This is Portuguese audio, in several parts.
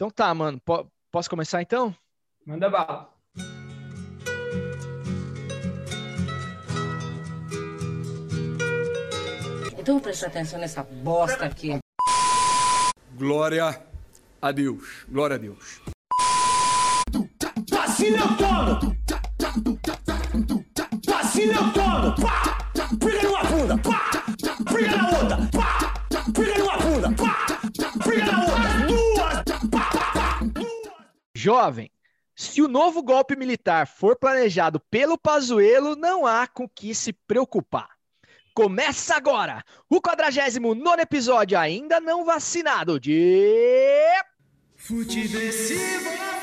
Então tá, mano. posso começar então? Manda bala. Então presta atenção nessa bosta aqui. Glória a Deus. Glória a Deus. Eu tomo! Pá! Briga numa bunda! Pá! Briga na outra! Pá! Briga numa bunda! Pá! Briga na outra! Jovem, se o novo golpe militar for planejado pelo Pazuello, não há com que se preocupar. Começa agora o 49 episódio, ainda não vacinado, de. Futeversivo!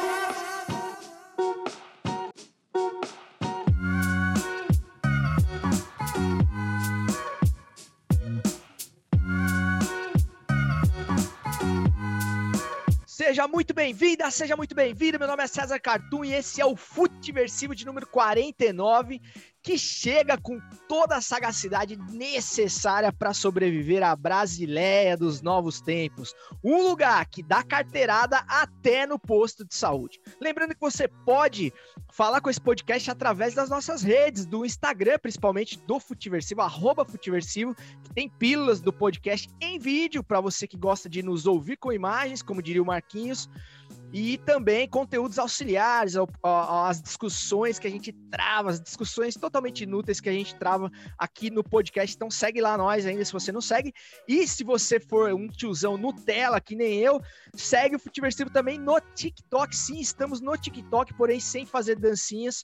Seja muito bem-vinda, seja muito bem-vindo. Meu nome é César Cartoon e esse é o Futeversivo de número 49 que chega com toda a sagacidade necessária para sobreviver à Brasileia dos novos tempos. Um lugar que dá carteirada até no posto de saúde. Lembrando que você pode falar com esse podcast através das nossas redes, do Instagram, principalmente do Futiversivo, arroba Futiversivo, que tem pílulas do podcast em vídeo para você que gosta de nos ouvir com imagens, como diria o Marquinhos e também conteúdos auxiliares, as discussões que a gente trava, as discussões totalmente inúteis que a gente trava aqui no podcast. Então segue lá nós ainda se você não segue. E se você for um tiozão Nutella, que nem eu, segue o Futiversivo também no TikTok. Sim, estamos no TikTok, porém sem fazer dancinhas.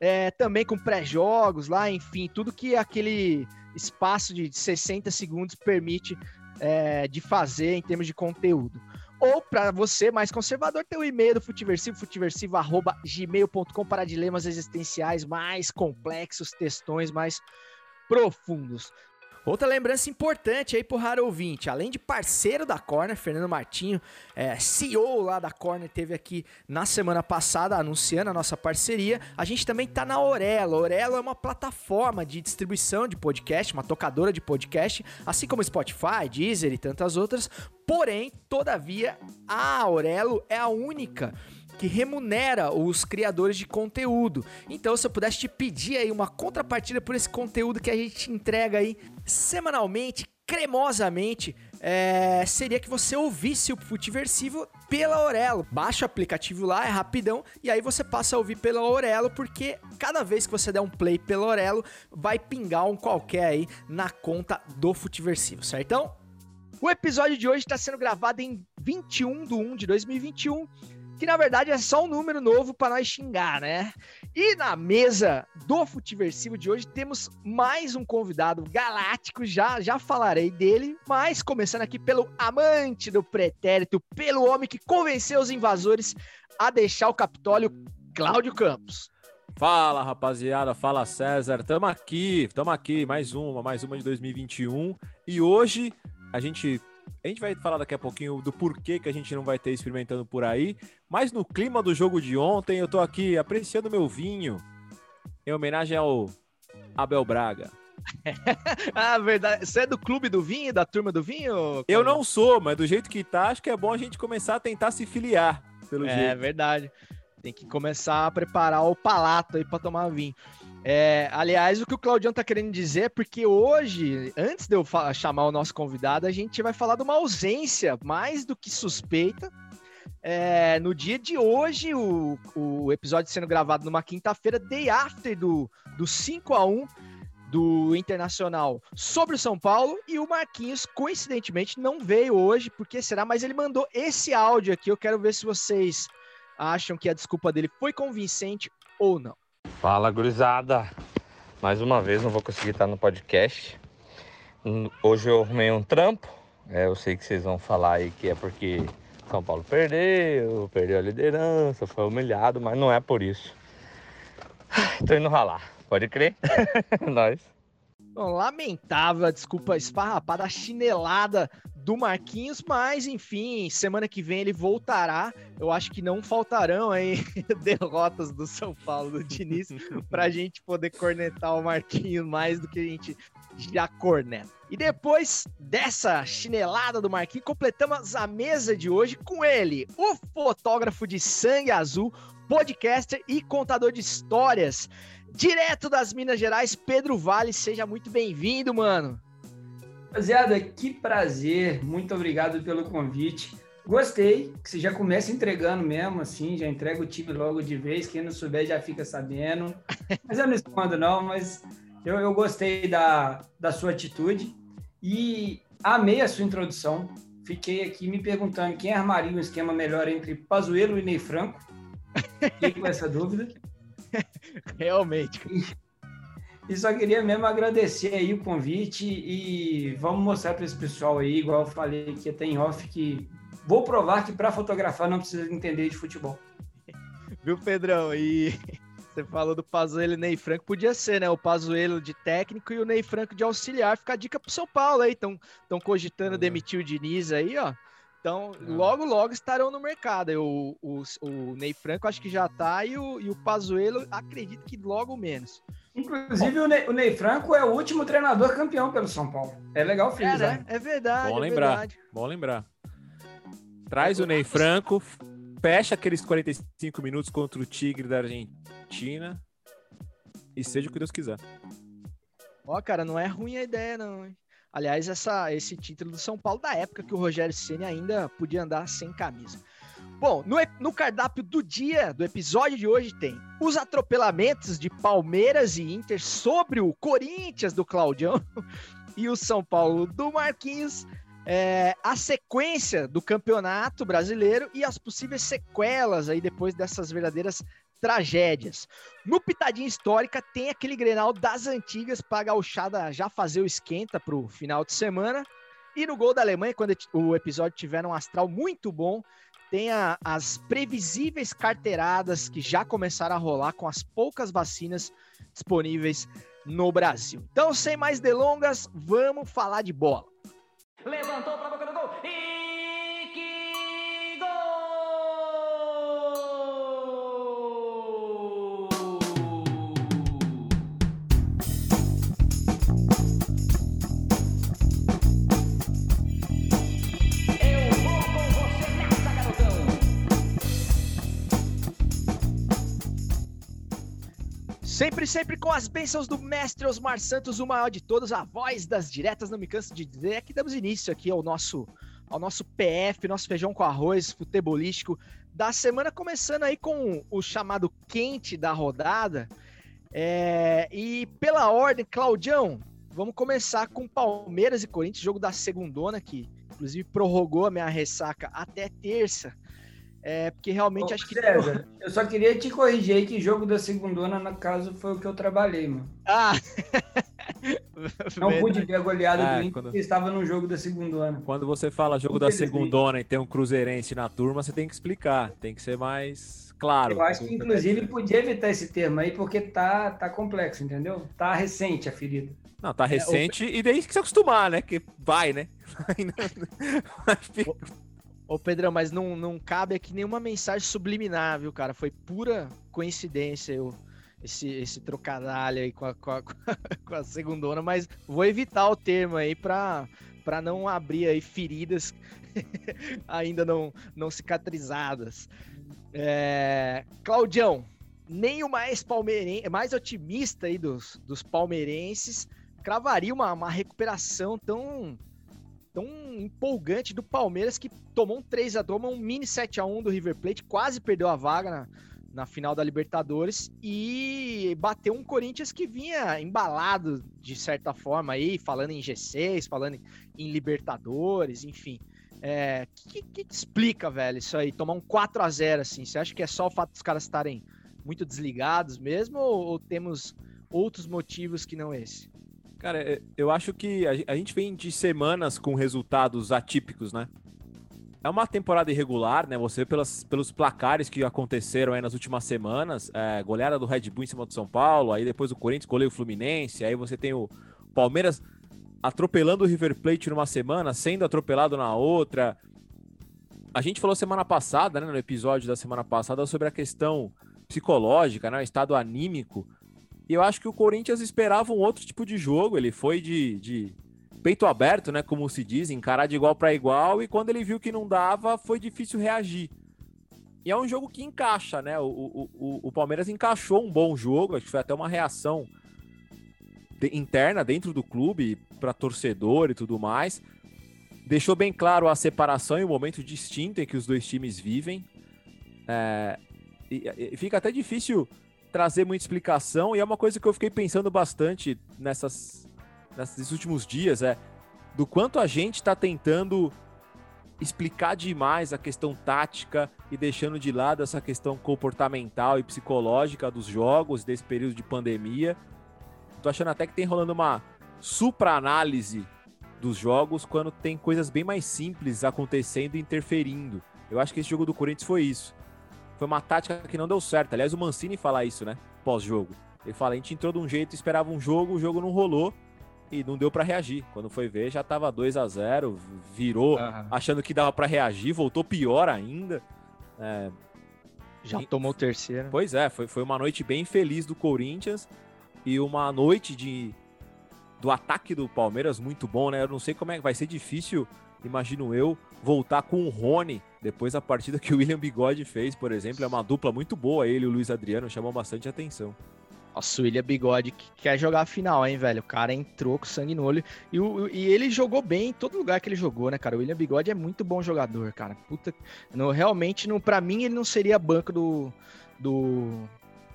É, também com pré-jogos lá, enfim, tudo que aquele espaço de 60 segundos permite é, de fazer em termos de conteúdo. Ou para você mais conservador, tem o e-mail do Futiversivo, futiversivo.gmail.com para dilemas existenciais mais complexos, textões mais profundos. Outra lembrança importante aí pro raro ouvinte, além de parceiro da Corner, Fernando Martinho, é, CEO lá da Corner, teve aqui na semana passada anunciando a nossa parceria. A gente também tá na Orelo. Orelo é uma plataforma de distribuição de podcast, uma tocadora de podcast, assim como Spotify, Deezer e tantas outras. Porém, todavia, a Aurelo é a única que remunera os criadores de conteúdo. Então, se eu pudesse te pedir aí uma contrapartida por esse conteúdo que a gente entrega aí semanalmente, cremosamente, é, seria que você ouvisse o Futiversivo pela Aurelo. Baixa o aplicativo lá, é rapidão, e aí você passa a ouvir pela Aurelo, porque cada vez que você der um play pela Aurelo, vai pingar um qualquer aí na conta do Futiversivo, certão? O episódio de hoje está sendo gravado em 21 de 1 de 2021 que na verdade é só um número novo para nós xingar, né? E na mesa do Futiversivo de hoje temos mais um convidado galáctico, já já falarei dele, mas começando aqui pelo amante do pretérito, pelo homem que convenceu os invasores a deixar o Capitólio, Cláudio Campos. Fala, rapaziada, fala César, tamo aqui, tamo aqui, mais uma, mais uma de 2021, e hoje a gente a gente vai falar daqui a pouquinho do porquê que a gente não vai ter experimentando por aí, mas no clima do jogo de ontem, eu tô aqui apreciando meu vinho em homenagem ao Abel Braga. ah, verdade. Você é do clube do vinho, da turma do vinho? Eu não sou, mas do jeito que tá, acho que é bom a gente começar a tentar se filiar, pelo é, jeito. É verdade. Tem que começar a preparar o palato aí para tomar vinho. É, aliás, o que o Claudião tá querendo dizer é porque hoje, antes de eu chamar o nosso convidado, a gente vai falar de uma ausência mais do que suspeita. É, no dia de hoje, o, o episódio sendo gravado numa quinta-feira, day after do, do 5 a 1 do Internacional sobre o São Paulo e o Marquinhos, coincidentemente, não veio hoje, porque será, mas ele mandou esse áudio aqui. Eu quero ver se vocês acham que a desculpa dele foi convincente ou não. Fala, gurizada. Mais uma vez não vou conseguir estar no podcast. Hoje eu arrumei um trampo. É, eu sei que vocês vão falar aí que é porque São Paulo perdeu, perdeu a liderança, foi humilhado, mas não é por isso. Tô indo ralar, pode crer? Nós. Lamentável a desculpa esfarrapada, a chinelada do Marquinhos, mas enfim, semana que vem ele voltará. Eu acho que não faltarão aí derrotas do São Paulo, do Diniz, para a gente poder cornetar o Marquinhos mais do que a gente já corneta. E depois dessa chinelada do Marquinhos, completamos a mesa de hoje com ele, o fotógrafo de sangue azul, podcaster e contador de histórias, direto das Minas Gerais, Pedro Vale. Seja muito bem-vindo, mano. Rapaziada, que prazer. Muito obrigado pelo convite. Gostei, que você já começa entregando mesmo, assim, já entrega o time logo de vez. Quem não souber já fica sabendo. Mas eu não escondo, não, mas eu, eu gostei da, da sua atitude e amei a sua introdução. Fiquei aqui me perguntando quem armaria um esquema melhor entre Pazuello e Ney Franco. Fiquei com essa dúvida. Realmente. E só queria mesmo agradecer aí o convite e vamos mostrar para esse pessoal aí, igual eu falei que tem off, que vou provar que para fotografar não precisa entender de futebol. Viu, Pedrão? E você falou do Pazuello e Ney Franco, podia ser, né? O Pazuello de técnico e o Ney Franco de auxiliar. Fica a dica pro São Paulo aí, estão cogitando demitir o Diniz aí, ó. Então, logo, logo estarão no mercado. O, o, o Ney Franco acho que já tá e o, e o Pazuello acredito que logo menos. Inclusive, o Ney, o Ney, Franco é o último treinador campeão pelo São Paulo. É legal frisar. É, né? é verdade. Bom é lembrar. Verdade. Bom lembrar. Traz o Ney Franco, fecha aqueles 45 minutos contra o Tigre da Argentina e seja o que Deus quiser. Ó, cara, não é ruim a ideia, não. Hein? Aliás, essa, esse título do São Paulo da época que o Rogério Ceni ainda podia andar sem camisa. Bom, no, no, cardápio do dia, do episódio de hoje, tem os atropelamentos de Palmeiras e Inter sobre o Corinthians do Claudião e o São Paulo do Marquinhos, é, a sequência do campeonato brasileiro e as possíveis sequelas aí depois dessas verdadeiras tragédias. No Pitadinha Histórica tem aquele Grenal das antigas para a gauchada já fazer o esquenta para o final de semana. E no Gol da Alemanha, quando o episódio tiver um astral muito bom, tem a, as previsíveis carteiradas que já começaram a rolar com as poucas vacinas disponíveis no Brasil. Então, sem mais delongas, vamos falar de bola. Levantou para a boca do gol e Sempre, sempre com as bênçãos do mestre Osmar Santos, o maior de todos, a voz das diretas, não me canso de dizer, é que damos início aqui ao nosso, ao nosso PF, nosso feijão com arroz futebolístico da semana, começando aí com o chamado quente da rodada. É, e pela ordem, Claudião, vamos começar com Palmeiras e Corinthians, jogo da segundona, que inclusive prorrogou a minha ressaca até terça. É, porque realmente Ô, acho que. César, eu só queria te corrigir aí que jogo da segundona, no caso, foi o que eu trabalhei, mano. Ah! Não Verdade. pude ver a goleada Ah, do Inter quando- porque estava no jogo da segundona. Quando você fala jogo da segundona e tem um cruzeirense na turma, você tem que explicar, tem que ser mais claro. Eu acho que, inclusive, podia evitar esse termo aí, porque tá, tá complexo, entendeu? Tá recente a ferida. Não, tá recente e daí tem que se acostumar, né? Que vai, né? Vai ficar- Ô, Pedrão, mas não, não cabe aqui nenhuma mensagem subliminar, viu, cara? Foi pura coincidência eu, esse, esse trocadilho aí com a, com, a, com a mas vou evitar o termo aí pra, pra não abrir aí feridas ainda não, não cicatrizadas. É, Claudião, nem o mais palmeirense, mais otimista aí dos, dos palmeirenses cravaria uma, uma recuperação tão tão empolgante do Palmeiras que tomou um 3 a 2 um mini 7 a 1 do River Plate, quase perdeu a vaga na, na final da Libertadores e bateu um Corinthians que vinha embalado de certa forma aí, falando em G6, falando em Libertadores, enfim. É, que, que, explica, velho, isso aí? Tomar um 4 a 0 assim? Você acha que é só o fato dos caras estarem muito desligados mesmo ou, ou temos outros motivos que não esse? Cara, é, eu acho que a gente vem de semanas com resultados atípicos, né? É uma temporada irregular, né? Você vê pelas, pelos placares que aconteceram aí nas últimas semanas, é, goleada do Red Bull em cima do São Paulo, aí depois o Corinthians goleia o Fluminense, aí você tem o Palmeiras atropelando o River Plate numa semana, sendo atropelado na outra. A gente falou semana passada, né, no episódio da semana passada, sobre a questão psicológica, né, o estado anímico. E eu acho que o Corinthians esperava um outro tipo de jogo. Ele foi de, de peito aberto, né, como se diz, encarar de igual para igual. E quando ele viu que não dava, foi difícil reagir. E é um jogo que encaixa, né? O, o, o, o Palmeiras encaixou um bom jogo, acho que foi até uma reação de, interna dentro do clube para torcedor e tudo mais. Deixou bem claro a separação e o momento distinto em que os dois times vivem. É, e, e fica até difícil trazer muita explicação, e é uma coisa que eu fiquei pensando bastante nessas, nesses últimos dias, é do quanto a gente está tentando explicar demais a questão tática e deixando de lado essa questão comportamental e psicológica dos jogos desse período de pandemia. Tô achando até que tem rolando uma supra-análise dos jogos quando tem coisas bem mais simples acontecendo e interferindo. Eu acho que esse jogo do Corinthians foi isso. Foi uma tática que não deu certo. Aliás, o Mancini fala isso, né? Pós-jogo. Ele fala: a gente entrou de um jeito, esperava um jogo, o jogo não rolou e não deu para reagir. Quando foi ver, já tava 2 a 0 virou uhum. achando que dava para reagir, voltou pior ainda. É... Já e... tomou o terceiro. Pois é, foi, foi uma noite bem feliz do Corinthians e uma noite de do ataque do Palmeiras muito bom, né? Eu não sei como é que vai ser difícil, imagino eu, voltar com o Rony depois da partida que o William Bigode fez, por exemplo. É uma dupla muito boa, ele e o Luiz Adriano chamam bastante atenção. Nossa, o William Bigode que quer jogar a final, hein, velho? O cara entrou com sangue no olho. E, o, e ele jogou bem em todo lugar que ele jogou, né, cara? O William Bigode é muito bom jogador, cara. Puta. No, realmente, no, pra mim, ele não seria banco do. do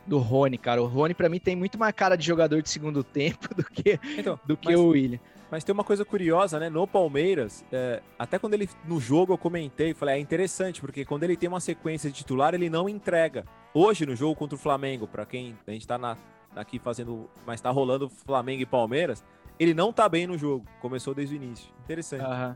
do Rony, cara. O Rony, para mim, tem muito mais cara de jogador de segundo tempo do que, então, do que mas, o William. Mas tem uma coisa curiosa, né? No Palmeiras, é, até quando ele no jogo eu comentei, falei, é interessante, porque quando ele tem uma sequência de titular, ele não entrega. Hoje, no jogo contra o Flamengo, para quem a gente tá na, aqui fazendo, mas tá rolando Flamengo e Palmeiras, ele não tá bem no jogo. Começou desde o início. Interessante. Uhum.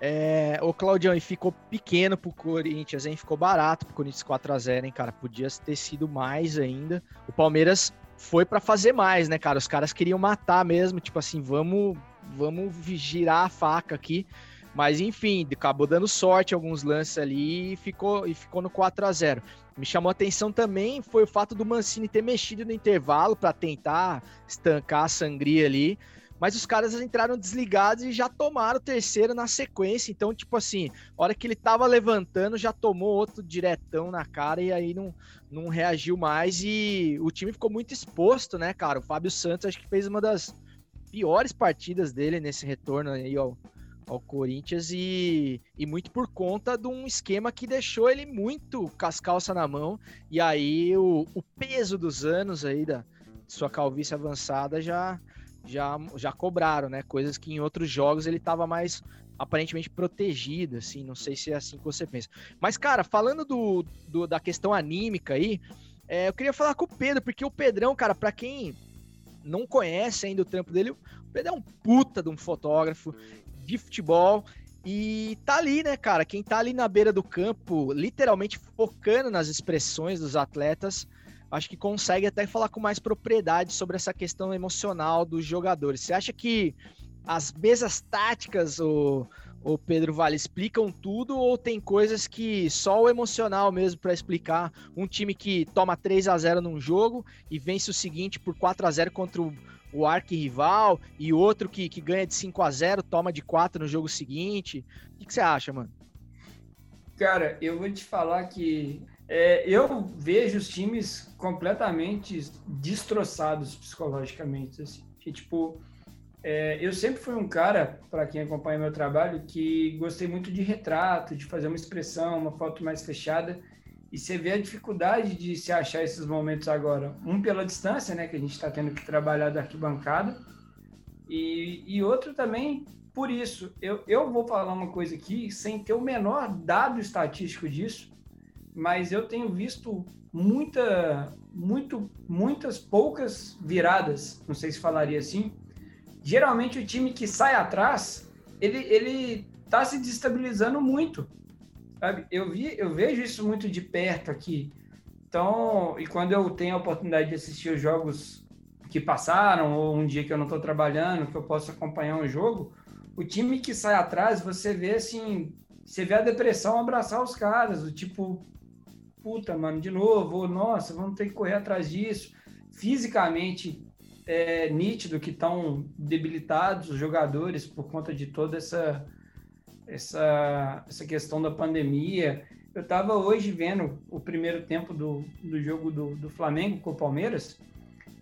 É, o Claudião, e ficou pequeno pro Corinthians, hein? Ficou barato pro Corinthians 4x0, hein, cara? Podia ter sido mais ainda. O Palmeiras foi para fazer mais, né, cara? Os caras queriam matar mesmo, tipo assim, vamos, vamos girar a faca aqui. Mas enfim, acabou dando sorte alguns lances ali e ficou, e ficou no 4 a 0 Me chamou a atenção também foi o fato do Mancini ter mexido no intervalo para tentar estancar a sangria ali. Mas os caras entraram desligados e já tomaram o terceiro na sequência. Então, tipo assim, a hora que ele tava levantando, já tomou outro diretão na cara e aí não, não reagiu mais. E o time ficou muito exposto, né, cara? O Fábio Santos acho que fez uma das piores partidas dele nesse retorno aí ao, ao Corinthians e, e muito por conta de um esquema que deixou ele muito cascalça na mão. E aí o, o peso dos anos aí da sua calvície avançada já, já, já cobraram, né? Coisas que em outros jogos ele estava mais aparentemente protegido, assim, não sei se é assim que você pensa. Mas, cara, falando do, do da questão anímica aí, é, eu queria falar com o Pedro, porque o Pedrão, cara, para quem não conhece ainda o trampo dele, o Pedro é um puta de um fotógrafo de futebol. E tá ali, né, cara? Quem tá ali na beira do campo, literalmente focando nas expressões dos atletas, acho que consegue até falar com mais propriedade sobre essa questão emocional dos jogadores. Você acha que as mesas táticas, o, o Pedro Vale, explicam tudo ou tem coisas que só o emocional mesmo para explicar? Um time que toma 3 a 0 num jogo e vence o seguinte por 4 a 0 contra o o arquirrival e outro que, que ganha de 5 a 0 toma de 4 no jogo seguinte. O que, que você acha, mano? Cara, eu vou te falar que é, eu vejo os times completamente destroçados psicologicamente. Assim, que, tipo, é, eu sempre fui um cara, para quem acompanha meu trabalho, que gostei muito de retrato, de fazer uma expressão, uma foto mais fechada. E você vê a dificuldade de se achar esses momentos agora. Um pela distância, né, que a gente está tendo que trabalhar da arquibancada, e, e outro também por isso. Eu, eu vou falar uma coisa aqui sem ter o menor dado estatístico disso, mas eu tenho visto muita, muito, muitas poucas viradas, não sei se falaria assim. Geralmente o time que sai atrás, ele ele está se destabilizando muito Sabe? Eu, vi, eu vejo isso muito de perto aqui. Então, e quando eu tenho a oportunidade de assistir os jogos que passaram, ou um dia que eu não estou trabalhando, que eu posso acompanhar um jogo, o time que sai atrás, você vê assim, você vê a depressão abraçar os caras, o tipo, puta, mano, de novo, ou, nossa, vamos ter que correr atrás disso. Fisicamente, é nítido que estão debilitados os jogadores por conta de toda essa, essa, essa questão da pandemia. Eu estava hoje vendo o primeiro tempo do, do jogo do, do Flamengo com o Palmeiras,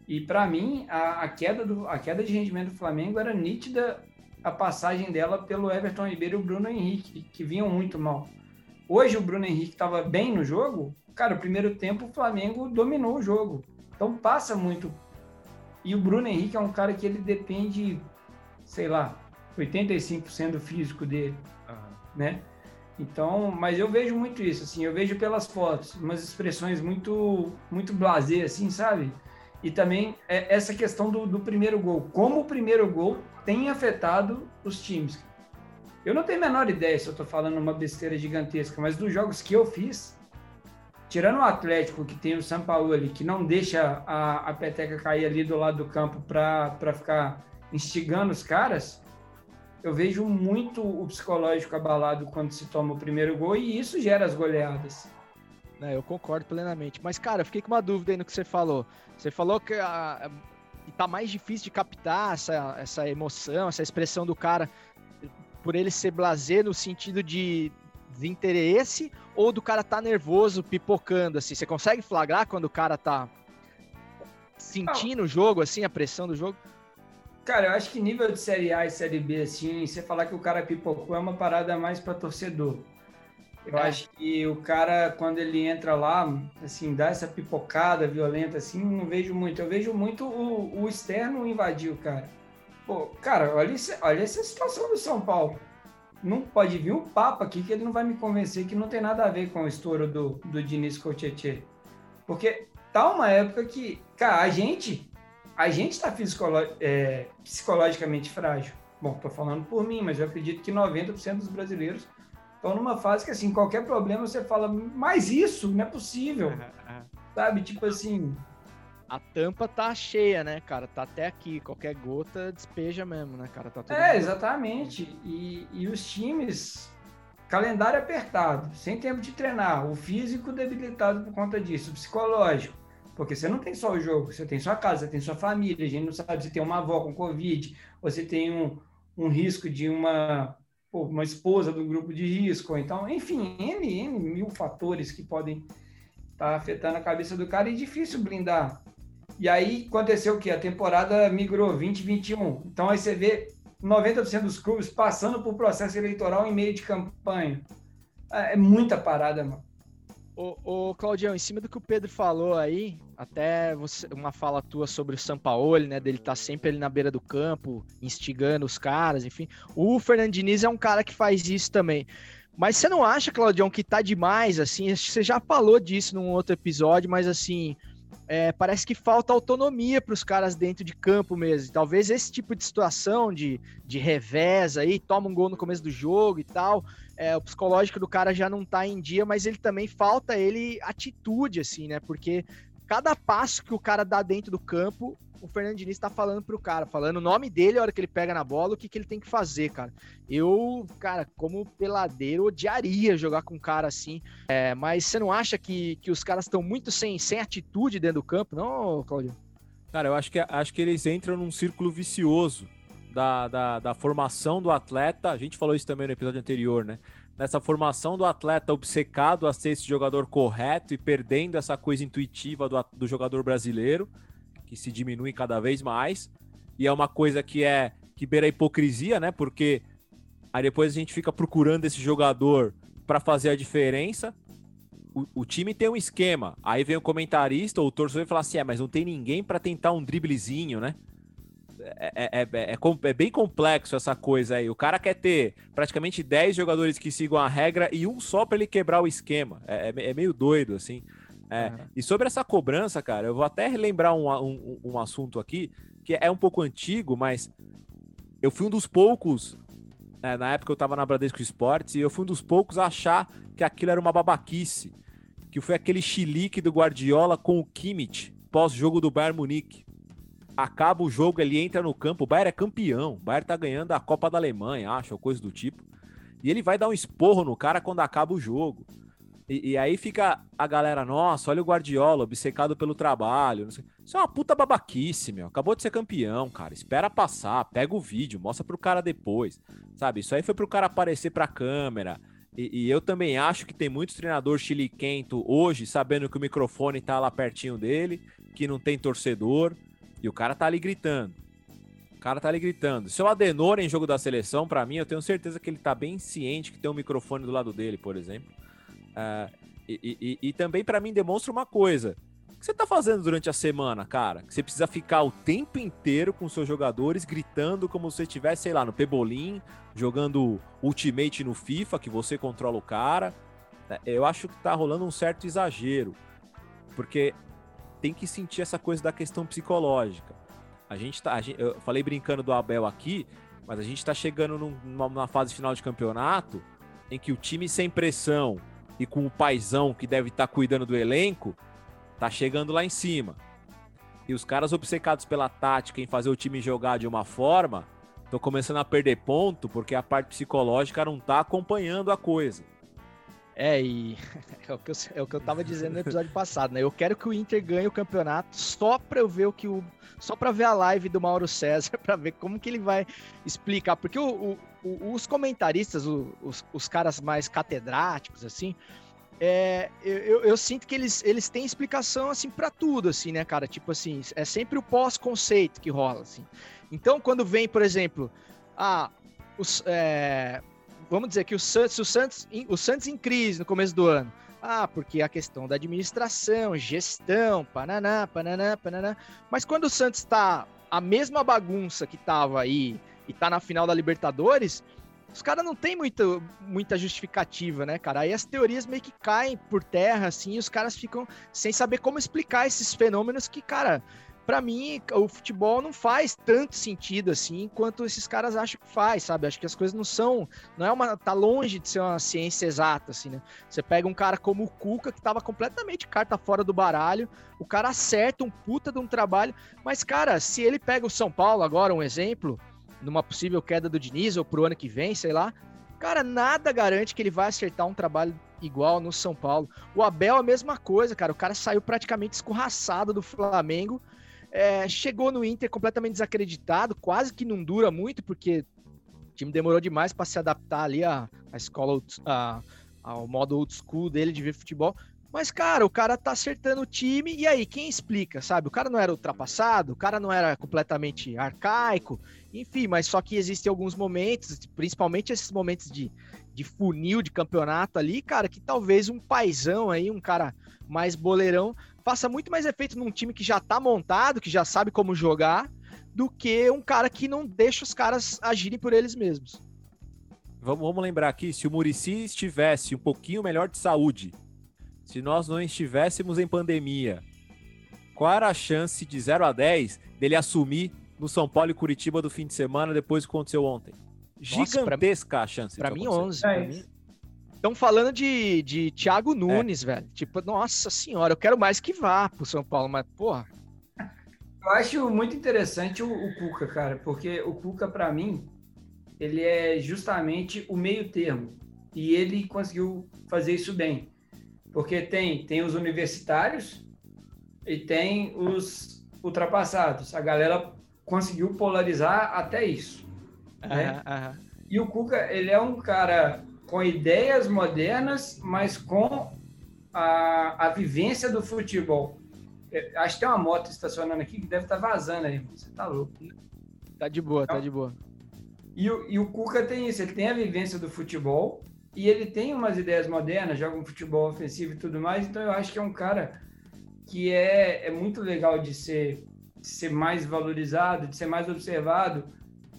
e para mim, a, a, queda do, a queda de rendimento do Flamengo era nítida a passagem dela pelo Everton Ribeiro e o Bruno Henrique, que vinham muito mal. Hoje o Bruno Henrique estava bem no jogo, cara, o primeiro tempo o Flamengo dominou o jogo. Então passa muito. E o Bruno Henrique é um cara que ele depende, sei lá, 85% do físico dele, uhum. né? Então, mas eu vejo muito isso, assim, eu vejo pelas fotos, umas expressões muito, muito blasé, assim, sabe? E também é essa questão do, do primeiro gol. Como o primeiro gol tem afetado os times. Eu não tenho a menor ideia se eu estou falando uma besteira gigantesca, mas dos jogos que eu fiz, tirando o Atlético, que tem o São Paulo ali, que não deixa a, a peteca cair ali do lado do campo para ficar instigando os caras, eu vejo muito o psicológico abalado quando se toma o primeiro gol e isso gera as goleadas. É, eu concordo plenamente. Mas, cara, fiquei com uma dúvida aí no que você falou. Você falou que a, tá mais difícil de captar essa, essa emoção, essa expressão do cara por ele ser blazer no sentido de desinteresse ou do cara tá nervoso, pipocando, assim? Você consegue flagrar quando o cara tá sentindo o jogo, assim, a pressão do jogo? Cara, eu acho que nível de Série A e Série B, assim, você falar que o cara pipocou é uma parada mais para torcedor. Eu é. acho que o cara, quando ele entra lá, assim, dá essa pipocada violenta, assim, não vejo muito. Eu vejo muito o, o externo invadir o cara. Pô, cara, olha, olha essa situação do São Paulo. Não pode vir um papo aqui que ele não vai me convencer que não tem nada a ver com o estouro do, do Diniz Cochete. Porque tá uma época que, cara, a gente, a gente tá é, psicologicamente frágil. Bom, tô falando por mim, mas eu acredito que 90% dos brasileiros Estão numa fase que, assim, qualquer problema você fala, mas isso não é possível. Sabe? Tipo assim. A tampa tá cheia, né, cara? Tá até aqui. Qualquer gota despeja mesmo, né, cara? Tá é, exatamente. E, e os times. Calendário apertado, sem tempo de treinar, o físico debilitado por conta disso, o psicológico. Porque você não tem só o jogo, você tem sua casa, você tem sua família, a gente não sabe se tem uma avó com Covid, ou você tem um, um risco de uma uma esposa do grupo de risco, então, enfim, N, N mil fatores que podem estar tá afetando a cabeça do cara e difícil blindar. E aí aconteceu o que? A temporada migrou 2021. Então aí você vê 90% dos clubes passando por processo eleitoral em meio de campanha. É, é muita parada, mano. Ô, Claudião, em cima do que o Pedro falou aí, até você, uma fala tua sobre o Sampaoli, né? Dele estar tá sempre ali na beira do campo, instigando os caras, enfim. O Fernando Diniz é um cara que faz isso também. Mas você não acha, Claudião, que tá demais, assim? Você já falou disso num outro episódio, mas assim, é, parece que falta autonomia para os caras dentro de campo mesmo. Talvez esse tipo de situação de, de revés aí, toma um gol no começo do jogo e tal, é, o psicológico do cara já não tá em dia, mas ele também falta ele atitude, assim, né? Porque cada passo que o cara dá dentro do campo, o Fernando Diniz tá falando pro cara, falando o nome dele a hora que ele pega na bola, o que, que ele tem que fazer, cara. Eu, cara, como peladeiro, odiaria jogar com um cara assim. É, mas você não acha que, que os caras estão muito sem, sem atitude dentro do campo, não, Claudio? Cara, eu acho que, acho que eles entram num círculo vicioso da, da, da formação do atleta. A gente falou isso também no episódio anterior, né? nessa formação do atleta obcecado a ser esse jogador correto e perdendo essa coisa intuitiva do, do jogador brasileiro que se diminui cada vez mais. E é uma coisa que é que beira a hipocrisia, né? Porque aí depois a gente fica procurando esse jogador para fazer a diferença. O, o, time tem um esquema. Aí vem o comentarista ou o torcedor e fala assim: é, mas não tem ninguém para tentar um driblezinho, né? É, é, é, é, é, bem complexo essa coisa aí. O cara quer ter praticamente 10 jogadores que sigam a regra e um só para ele quebrar o esquema. É, é, é meio doido, assim. É, e sobre essa cobrança, cara, eu vou até relembrar um, um, um, assunto aqui que é um pouco antigo, mas eu fui um dos poucos, né, na época eu tava na Bradesco Esportes, e eu fui um dos poucos a achar que aquilo era uma babaquice. Que foi aquele chilique do Guardiola com o Kimmich, pós-jogo do Bayern Munique. acaba o jogo, ele entra no campo, o Bayern é campeão, o Bayern tá ganhando a Copa da Alemanha, acho, ou coisa do tipo. E ele vai dar um esporro no cara quando acaba o jogo. E, e aí fica a galera, nossa, olha o Guardiola, obcecado pelo trabalho. Isso é uma puta babaquice, meu. Acabou de ser campeão, cara. Espera passar, pega o vídeo, mostra pro cara depois. Sabe? Isso aí foi pro cara aparecer pra câmera. E, e eu também acho que tem muitos treinadores chiliquento hoje, sabendo que o microfone tá lá pertinho dele, que não tem torcedor, e o cara tá ali gritando. O cara tá ali gritando. Se o Adenor em jogo da seleção, para mim, eu tenho certeza que ele tá bem ciente que tem um microfone do lado dele, por exemplo. Uh, e, e, e, também para mim demonstra uma coisa. O que você tá fazendo durante a semana, cara? Que você precisa ficar o tempo inteiro com seus jogadores gritando como se você estivesse, sei lá, no Pebolim, jogando Ultimate no FIFA, que você controla o cara. É, eu acho que tá rolando um certo exagero. Porque tem que sentir essa coisa da questão psicológica. A gente tá. A gente, eu falei brincando do Abel aqui, mas a gente tá chegando numa, numa fase final de campeonato em que o time sem pressão e com o paizão que deve estar tá cuidando do elenco, tá chegando lá em cima. E os caras obcecados pela tática em fazer o time jogar de uma forma, estão começando a perder ponto porque a parte psicológica não tá acompanhando a coisa. É, e é o, que eu, é o que eu tava dizendo no episódio passado, né? Eu quero que o Inter ganhe o campeonato só pra eu ver o que o. Só pra ver a live do Mauro César, pra ver como que ele vai explicar. Porque o, o, os comentaristas, os, os caras mais catedráticos, assim, é, eu, eu, sinto que eles, eles têm explicação assim para tudo, assim, né, cara? Tipo assim, é sempre o pós-conceito que rola, assim. Então, quando vem, por exemplo, ah, os, é, vamos dizer que o Santos, o Santos, o Santos em crise no começo do ano. Ah, porque a questão da administração, gestão, pananá, pananá, pananá. Mas quando o Santos está a mesma bagunça que estava aí e tá na final da Libertadores, os caras não tem muita, muita justificativa, né, cara? Aí as teorias meio que caem por terra, assim, e os caras ficam sem saber como explicar esses fenômenos que, cara, para mim, o futebol não faz tanto sentido assim quanto esses caras acham que faz, sabe? Acho que as coisas não são, não é uma, tá longe de ser uma ciência exata, assim, né? Você pega um cara como o Cuca, que tava completamente carta fora do baralho, o cara acerta um puta de um trabalho, mas, cara, se ele pega o São Paulo agora, um exemplo, numa possível queda do Diniz ou pro ano que vem, sei lá, cara, nada garante que ele vai acertar um trabalho igual no São Paulo. O Abel a mesma coisa, cara, o cara saiu praticamente escorraçado do Flamengo, é, chegou no Inter completamente desacreditado, quase que não dura muito, porque o time demorou demais para se adaptar ali à, à escola, à, ao modo old school dele de ver futebol. Mas, cara, o cara tá acertando o time, e aí, quem explica, sabe? O cara não era ultrapassado, o cara não era completamente arcaico, enfim, mas só que existem alguns momentos, principalmente esses momentos de, de funil de campeonato ali, cara, que talvez um paizão aí, um cara mais boleirão, faça muito mais efeito num time que já tá montado, que já sabe como jogar, do que um cara que não deixa os caras agirem por eles mesmos. Vamos, vamos lembrar aqui, se o Murici estivesse um pouquinho melhor de saúde, se nós não estivéssemos em pandemia, qual era a chance de 0 a 10 dele assumir no São Paulo e Curitiba do fim de semana depois do que aconteceu ontem? Nossa, Gigantesca pra, a chance. Pra mim, 11. Pra mim, Estão falando de, de Thiago Nunes, é. velho. Tipo, nossa senhora, eu quero mais que vá pro São Paulo, mas, porra. Eu acho muito interessante o, o Cuca, cara, porque o Cuca, para mim, ele é justamente o meio termo. E ele conseguiu fazer isso bem. Porque tem, tem os universitários e tem os ultrapassados. A galera conseguiu polarizar até isso. Né? E o Cuca, ele é um cara com ideias modernas, mas com a, a vivência do futebol. É, acho que tem uma moto estacionando aqui que deve estar tá vazando aí. Você tá louco. Tá de boa, tá de boa. E o, e o Cuca tem isso, ele tem a vivência do futebol e ele tem umas ideias modernas, joga um futebol ofensivo e tudo mais, então eu acho que é um cara que é, é muito legal de ser, de ser mais valorizado, de ser mais observado.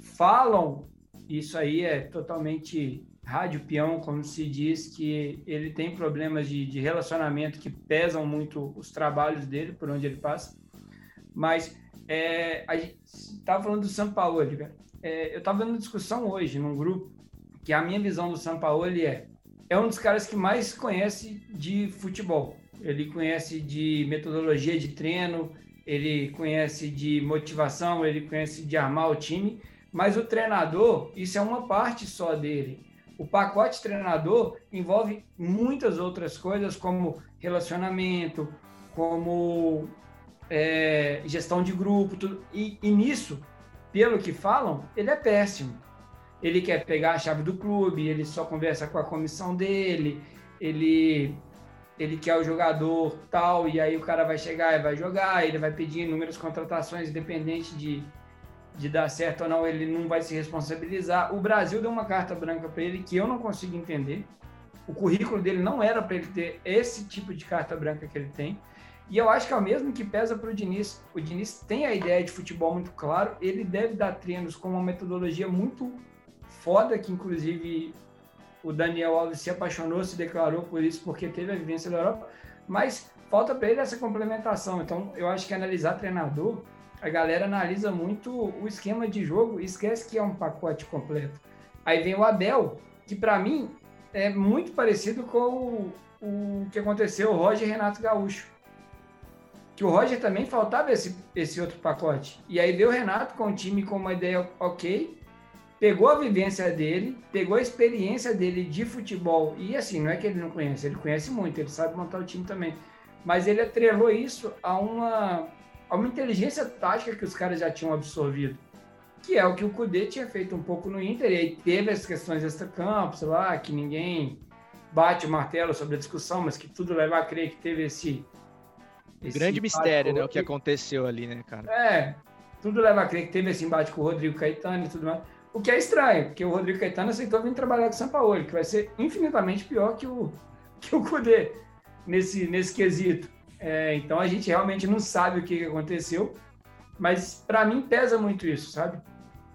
Falam, isso aí é totalmente rádio peão, como se diz, que ele tem problemas de, de relacionamento que pesam muito os trabalhos dele, por onde ele passa. Mas é, a gente estava falando do São Paulo, é, eu estava vendo uma discussão hoje num grupo que a minha visão do São Paulo é é um dos caras que mais conhece de futebol. Ele conhece de metodologia de treino, ele conhece de motivação, ele conhece de armar o time, mas o treinador, isso é uma parte só dele. O pacote treinador envolve muitas outras coisas, como relacionamento, como é, gestão de grupo, tudo. E, e nisso, pelo que falam, ele é péssimo. Ele quer pegar a chave do clube, ele só conversa com a comissão dele, ele ele quer o jogador tal, e aí o cara vai chegar e vai jogar, ele vai pedir inúmeras contratações, independente de, de dar certo ou não, ele não vai se responsabilizar. O Brasil deu uma carta branca para ele que eu não consigo entender. O currículo dele não era para ele ter esse tipo de carta branca que ele tem. E eu acho que é o mesmo que pesa para o Diniz. O Diniz tem a ideia de futebol muito claro, ele deve dar treinos com uma metodologia muito foda, que inclusive o Daniel Alves se apaixonou, se declarou por isso, porque teve a vivência da Europa, mas falta para ele essa complementação. Então, eu acho que analisar treinador, a galera analisa muito o esquema de jogo e esquece que é um pacote completo. Aí vem o Abel, que para mim é muito parecido com o, o que aconteceu o Roger Renato Gaúcho. Que o Roger também faltava esse, esse outro pacote. E aí veio o Renato com o time com uma ideia ok, pegou a vivência dele, pegou a experiência dele de futebol, e assim, não é que ele não conhece, ele conhece muito, ele sabe montar o time também, mas ele atrelou isso a uma, a uma inteligência tática que os caras já tinham absorvido, que é o que o Cudê tinha feito um pouco no Inter, e aí teve as questões extra-campo, sei lá, que ninguém bate o martelo sobre a discussão, mas que tudo leva a crer que teve esse... esse Grande mistério, né, o que aconteceu ali, né, cara? É, tudo leva a crer que teve esse embate com o Rodrigo Caetano e tudo mais. O que é estranho, porque o Rodrigo Caetano aceitou vir trabalhar com o São Paulo, que vai ser infinitamente pior que o, que o Cudê nesse, nesse quesito. É, então a gente realmente não sabe o que aconteceu, mas para mim pesa muito isso, sabe?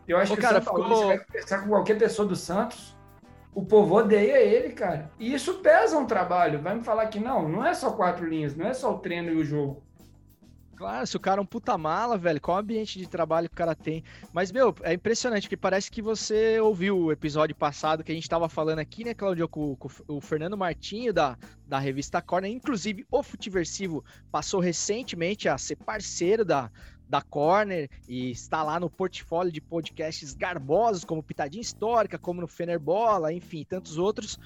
Eu acho Ô, que cara, o São Paulo, ficou... você vai conversar com qualquer pessoa do Santos, o povo odeia ele, cara. E isso pesa um trabalho. Vai me falar que não, não é só quatro linhas, não é só o treino e o jogo. Claro, se o cara é um puta mala, velho, qual ambiente de trabalho que o cara tem? Mas, meu, é impressionante, porque parece que você ouviu o episódio passado que a gente tava falando aqui, né, Claudio, com, com o Fernando Martinho, da, da revista Corner. Inclusive, o Futiversivo passou recentemente a ser parceiro da, da Corner e está lá no portfólio de podcasts garbosos, como Pitadinha Histórica, como no Fenerbola, enfim, tantos outros.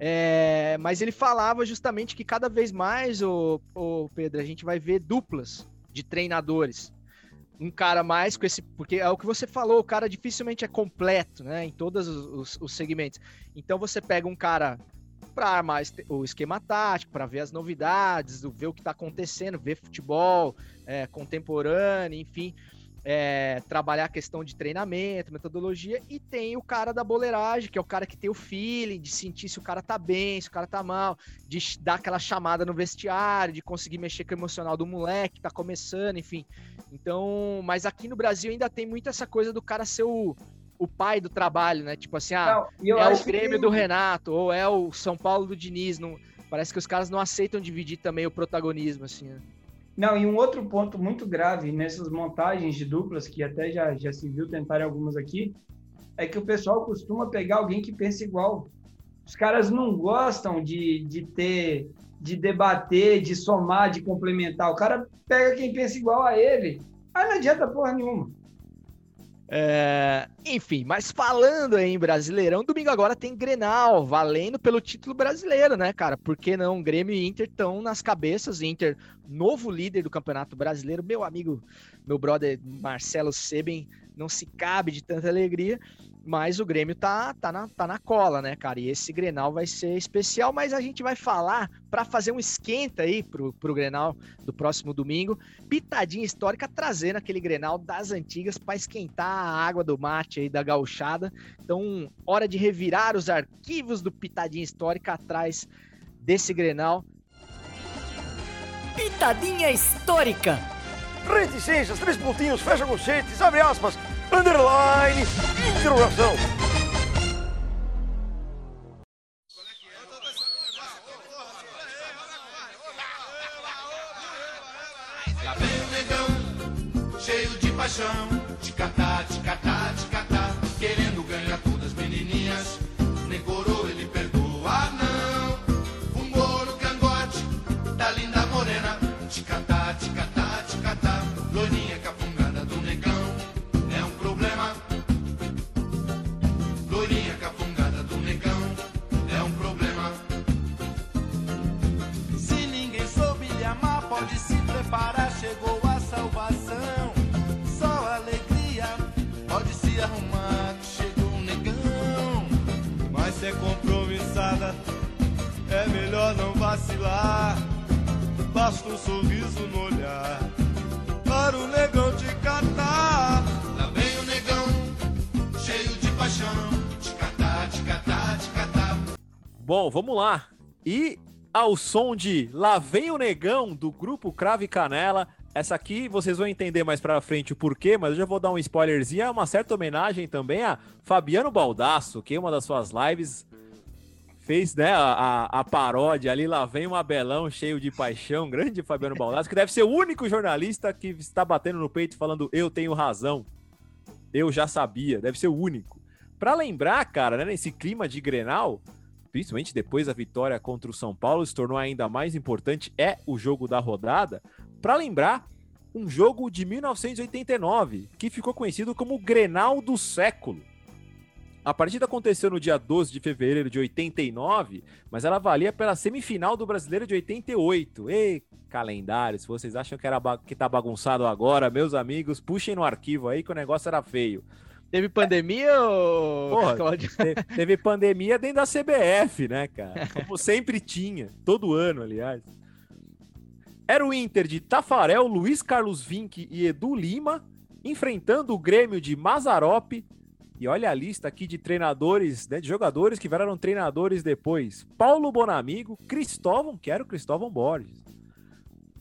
É, mas ele falava justamente que cada vez mais, o, Pedro, a gente vai ver duplas de treinadores. Um cara mais com esse. Porque é o que você falou, o cara dificilmente é completo, né? Em todos os, os, os segmentos. Então você pega um cara para armar o esquema tático, para ver as novidades, ver o que está acontecendo, ver futebol é, contemporâneo, enfim é, trabalhar a questão de treinamento, metodologia, e tem o cara da boleiragem, que é o cara que tem o feeling de sentir se o cara tá bem, se o cara tá mal, de dar aquela chamada no vestiário, de conseguir mexer com o emocional do moleque que tá começando, enfim. Então, mas aqui no Brasil ainda tem muito essa coisa do cara ser o, o pai do trabalho, né? Tipo assim, ah, não, é o Grêmio que... do Renato, ou é o São Paulo do Diniz. Não... Parece que os caras não aceitam dividir também o protagonismo, assim, né? Não, e um outro ponto muito grave nessas montagens de duplas, que até já, já se viu tentar algumas aqui, é que o pessoal costuma pegar alguém que pensa igual. Os caras não gostam de, de ter, de debater, de somar, de complementar. O cara pega quem pensa igual a ele. Aí não adianta porra nenhuma. É, enfim, mas falando em Brasileirão, domingo agora tem Grenal, valendo pelo título brasileiro, né, cara? Por que não? Grêmio e Inter estão nas cabeças. Inter, novo líder do Campeonato Brasileiro. Meu amigo, meu brother Marcelo Seben, não se cabe de tanta alegria. Mas o Grêmio tá, tá, na, tá na cola, né, cara? E esse Grenal vai ser especial, mas a gente vai falar para fazer um esquenta aí pro, pro Grenal do próximo domingo. Pitadinha histórica trazendo aquele Grenal das antigas para esquentar a água do mate aí da gauchada. Então, hora de revirar os arquivos do Pitadinha histórica atrás desse Grenal. Pitadinha histórica. Reticências, três pontinhos, fecha conchetes, abre aspas, underline, interrogação. Lá vem o negão, cheio de paixão, chegou a salvação. Só alegria pode se arrumar que chegou um negão. Mas se é compromissada, é melhor não vacilar. Basta um sorriso no olhar para o negão te catar. Lá vem o negão, cheio de paixão. Te catar, te catar, te catar. Bom, vamos lá. E ao som de Lá Vem o Negão, do grupo Crave Canela. Essa aqui vocês vão entender mais pra frente o porquê, mas eu já vou dar um spoilerzinho. É uma certa homenagem também a Fabiano Baldasso, que em uma das suas lives fez né, a, a, paródia ali. Lá vem um abelão cheio de paixão, grande Fabiano Baldasso, que deve ser o único jornalista que está batendo no peito falando eu tenho razão. Eu já sabia, deve ser o único. Pra lembrar, cara, né, nesse clima de Grenal, principalmente depois da vitória contra o São Paulo, se tornou ainda mais importante, é o jogo da rodada. Para lembrar, um jogo de 1989, que ficou conhecido como o Grenal do século. A partida aconteceu no dia 12 de fevereiro de 89, mas ela valia pela semifinal do Brasileiro de 88. Ei, calendário, se vocês acham que, era que tá bagunçado agora, meus amigos, puxem no arquivo aí que o negócio era feio. Teve pandemia, ô... Porra, Claudio? Te- teve pandemia dentro da CBF, né, cara? Como sempre tinha, todo ano, aliás. Era o Inter de Tafarel, Luiz Carlos Vinck e Edu Lima, enfrentando o Grêmio de Mazarope. E olha a lista aqui de treinadores, né, de jogadores que viraram treinadores depois. Paulo Bonamigo, Cristóvão, que era o Cristóvão Borges.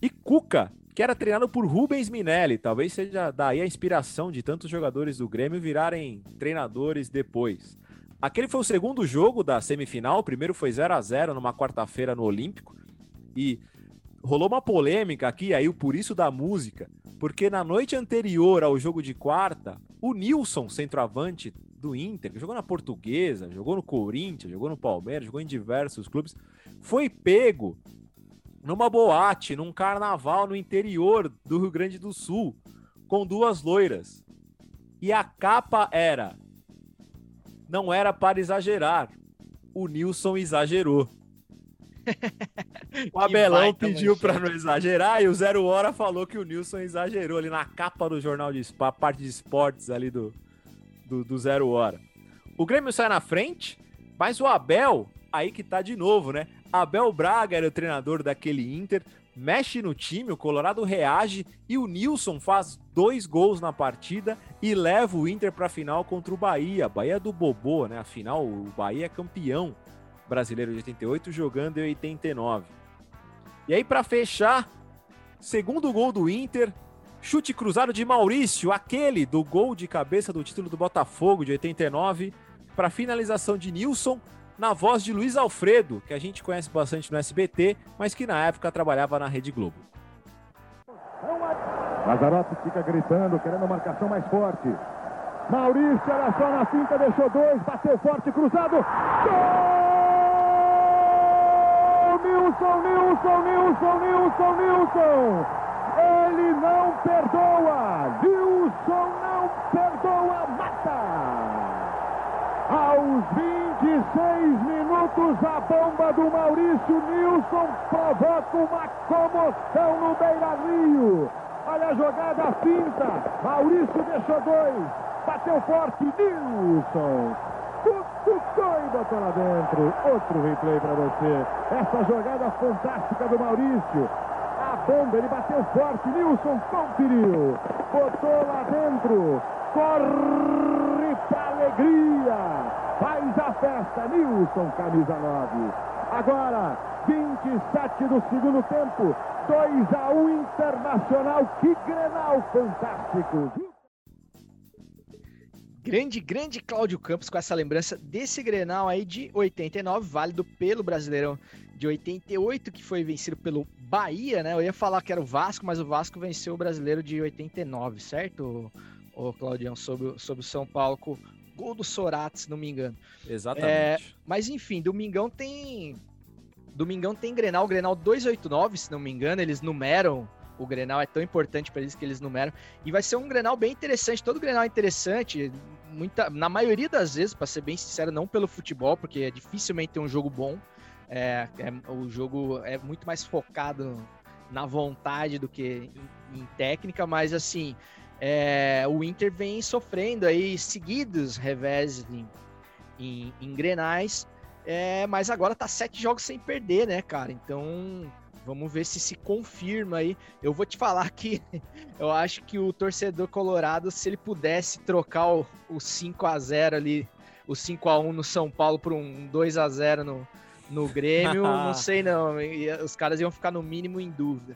E Cuca, que era treinado por Rubens Minelli. Talvez seja daí a inspiração de tantos jogadores do Grêmio virarem treinadores depois. Aquele foi o segundo jogo da semifinal. O primeiro foi 0 a 0 numa quarta-feira no Olímpico. E rolou uma polêmica aqui, aí o por isso da música, porque na noite anterior ao jogo de quarta, o Nilson, centroavante do Inter, que jogou na Portuguesa, jogou no Corinthians, jogou no Palmeiras, jogou em diversos clubes, foi pego numa boate, num carnaval no interior do Rio Grande do Sul, com duas loiras. E a capa era: Não era para exagerar. O Nilson exagerou. O Abelão pediu para não exagerar e o Zero Hora falou que o Nilson exagerou ali na capa do jornal de Espa- parte de esportes ali do, do, do Zero Hora. O Grêmio sai na frente, mas o Abel, aí que tá de novo, né? Abel Braga era o treinador daquele Inter, mexe no time, o Colorado reage e o Nilson faz dois gols na partida e leva o Inter para a final contra o Bahia. Bahia do Bobô, né? Afinal, o Bahia é campeão brasileiro de 88, jogando em 89. E aí, para fechar, segundo gol do Inter, chute cruzado de Maurício, aquele do gol de cabeça do título do Botafogo de 89, para finalização de Nilson, na voz de Luiz Alfredo, que a gente conhece bastante no SBT, mas que na época trabalhava na Rede Globo. Lazarotti fica gritando, querendo marcação mais forte. Maurício, olha só na finta, deixou dois, bateu forte, cruzado. Gol! Nilson, Nilson, Nilson, Nilson, Nilson. Ele não perdoa. Nilson não perdoa, mata. Aos 26 minutos, a bomba do Maurício Nilson provoca uma comoção no Beira Rio. Olha a jogada finta. Maurício deixou dois. Bateu forte. Nilson. Cutucou e botou lá dentro. Outro replay para você. Essa jogada fantástica do Maurício. A bomba, ele bateu forte. Nilson conferiu. Botou lá dentro. Corre alegria. Faz a festa. Nilson, camisa 9. Agora, 27 do segundo tempo. 2 a 1 Internacional. Que grenal fantástico. Grande, grande Cláudio Campos com essa lembrança desse Grenal aí de 89, válido pelo Brasileirão de 88, que foi vencido pelo Bahia, né? Eu ia falar que era o Vasco, mas o Vasco venceu o Brasileiro de 89, certo, ô Claudião? Sobre, o- sobre o São Paulo gol do Sorato, se não me engano. Exatamente. Mas enfim, Domingão tem. Domingão tem Grenal, Grenal 289, se não me engano, eles numeram. O Grenal é tão importante para eles que eles numeram. E vai ser um Grenal bem interessante. Todo Grenal é interessante. Muita, na maioria das vezes, para ser bem sincero, não pelo futebol, porque é dificilmente ter um jogo bom. É, é- o jogo é muito mais focado na vontade do que em, em técnica, mas assim, é, o Inter vem sofrendo aí seguidos revés em, em, em Grenais, é, mas agora tá sete jogos sem perder, né, cara? Então vamos ver se se confirma aí. Eu vou te falar que eu acho que o torcedor colorado, se ele pudesse trocar o, o 5 a 0 ali, o 5 a 1 no São Paulo por um 2 a 0 no, no Grêmio, não sei não. Os caras iam ficar no mínimo em dúvida,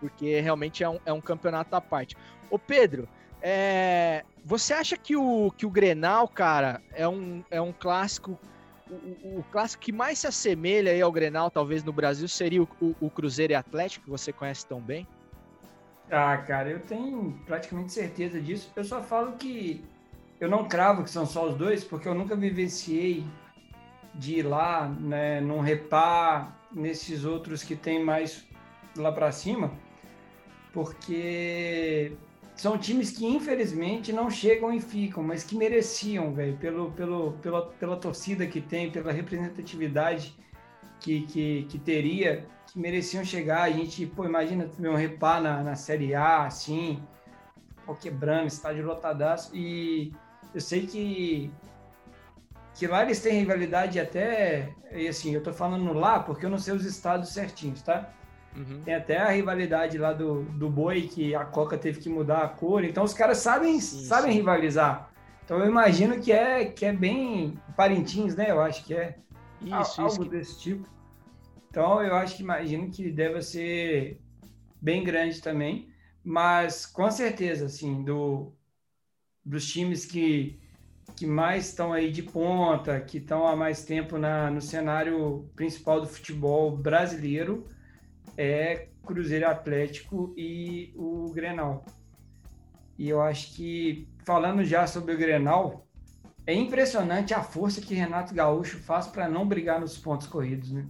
porque realmente é um, é um campeonato à parte. Ô Pedro, é, você acha que o, que o Grenal, cara, é um, é um clássico. O, o clássico que mais se assemelha ao Grenal, talvez no Brasil, seria o, o, o Cruzeiro e Atlético, que você conhece tão bem? Ah, cara, eu tenho praticamente certeza disso. Eu só falo que eu não cravo que são só os dois, porque eu nunca vivenciei de ir lá, né, não repar nesses outros que tem mais lá para cima, porque são times que infelizmente não chegam e ficam, mas que mereciam, velho, pelo, pelo, pela, pela torcida que tem, pela representatividade que, que, que teria, que mereciam chegar. A gente, pô, imagina um repar na, na Série A, assim, pô, quebrando, estádio lotadaço. E eu sei que, que lá eles têm rivalidade até, e assim, eu tô falando lá porque eu não sei os estados certinhos, tá? Uhum. Tem até a rivalidade lá do, do boi, que a Coca teve que mudar a cor. Então os caras sabem, sim, sabem sim. rivalizar. Então eu imagino que é, que é bem Parintins, né? Eu acho que é isso, algo isso que... desse tipo. Então eu acho que imagino que deve ser bem grande também. Mas com certeza, assim, do, dos times que, que mais estão aí de ponta, que estão há mais tempo na, no cenário principal do futebol brasileiro, é Cruzeiro Atlético e o Grenal. E eu acho que, falando já sobre o Grenal, é impressionante a força que Renato Gaúcho faz para não brigar nos pontos corridos, né?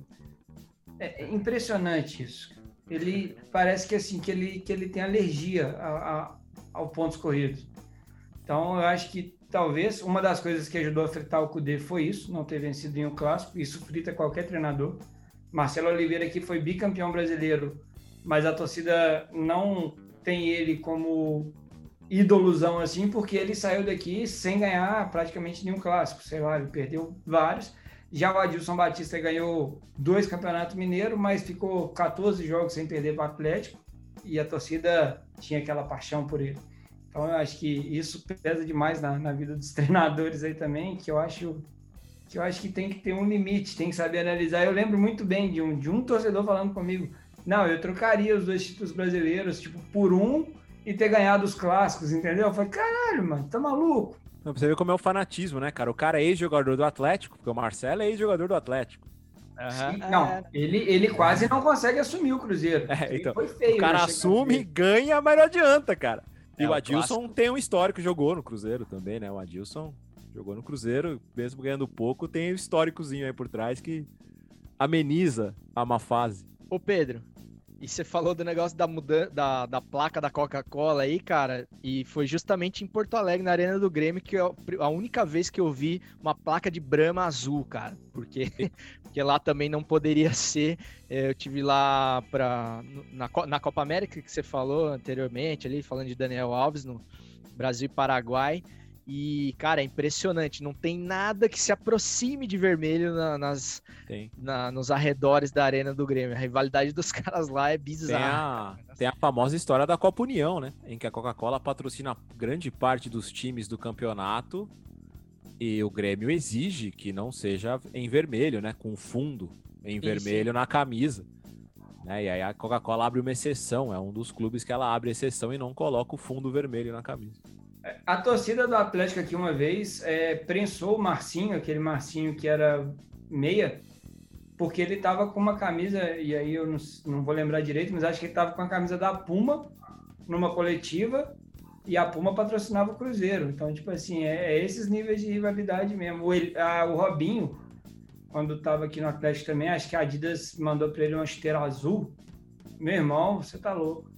É impressionante isso. Ele parece que assim que ele que ele tem alergia a, a, ao pontos corridos. Então eu acho que talvez uma das coisas que ajudou a fritar o Cudê foi isso, não ter vencido em um clássico. Isso frita qualquer treinador. Marcelo Oliveira aqui foi bicampeão brasileiro, mas a torcida não tem ele como ídolozão assim, porque ele saiu daqui sem ganhar praticamente nenhum clássico, sei lá, ele perdeu vários. Já o Adilson Batista ganhou dois campeonatos mineiros, mas ficou 14 jogos sem perder para o Atlético e a torcida tinha aquela paixão por ele. Então eu acho que isso pesa demais na, na vida dos treinadores aí também, que eu acho que eu acho que tem que ter um limite, tem que saber analisar. Eu lembro muito bem de um, de um torcedor falando comigo, não, eu trocaria os dois títulos brasileiros, tipo, por um e ter ganhado os clássicos, entendeu? Eu falei, caralho, mano, tá maluco? Não, você vê como é o fanatismo, né, cara? O cara é ex-jogador do Atlético, porque o Marcelo é ex-jogador do Atlético. Uhum. Não, ele, ele quase não consegue assumir o Cruzeiro. É, então, feio, o cara assume, ganha, mas não adianta, cara. E é, o Adilson clássico. tem um histórico, jogou no Cruzeiro também, né? O Adilson Jogou no Cruzeiro, mesmo ganhando pouco, tem o históricozinho aí por trás que ameniza a má fase. Ô Pedro, e você falou do negócio da, mudança, da, da placa da Coca-Cola aí, cara, e foi justamente em Porto Alegre, na Arena do Grêmio, que eu, a única vez que eu vi uma placa de Brahma azul, cara, porque, porque lá também não poderia ser. É, eu tive lá pra, na, na Copa América, que você falou anteriormente, ali, falando de Daniel Alves, no Brasil e Paraguai. E, cara, é impressionante. Não tem nada que se aproxime de vermelho na, nas, na, nos arredores da Arena do Grêmio. A rivalidade dos caras lá é bizarra. Tem a, tem a famosa história da Copa União, né? Em que a Coca-Cola patrocina grande parte dos times do campeonato e o Grêmio exige que não seja em vermelho, né? Com fundo em sim, vermelho na camisa. Né? E aí a Coca-Cola abre uma exceção. É um dos clubes que ela abre exceção e não coloca o fundo vermelho na camisa. A torcida do Atlético aqui uma vez é, prensou o Marcinho, aquele Marcinho que era meia, porque ele estava com uma camisa, e aí eu não, não, vou lembrar direito, mas acho que ele estava com a camisa da Puma numa coletiva e a Puma patrocinava o Cruzeiro. Então, tipo assim, é, é esses níveis de rivalidade mesmo. O, a, o Robinho, quando estava aqui no Atlético também, acho que a Adidas mandou para ele uma esteira azul. Meu irmão, você tá louco.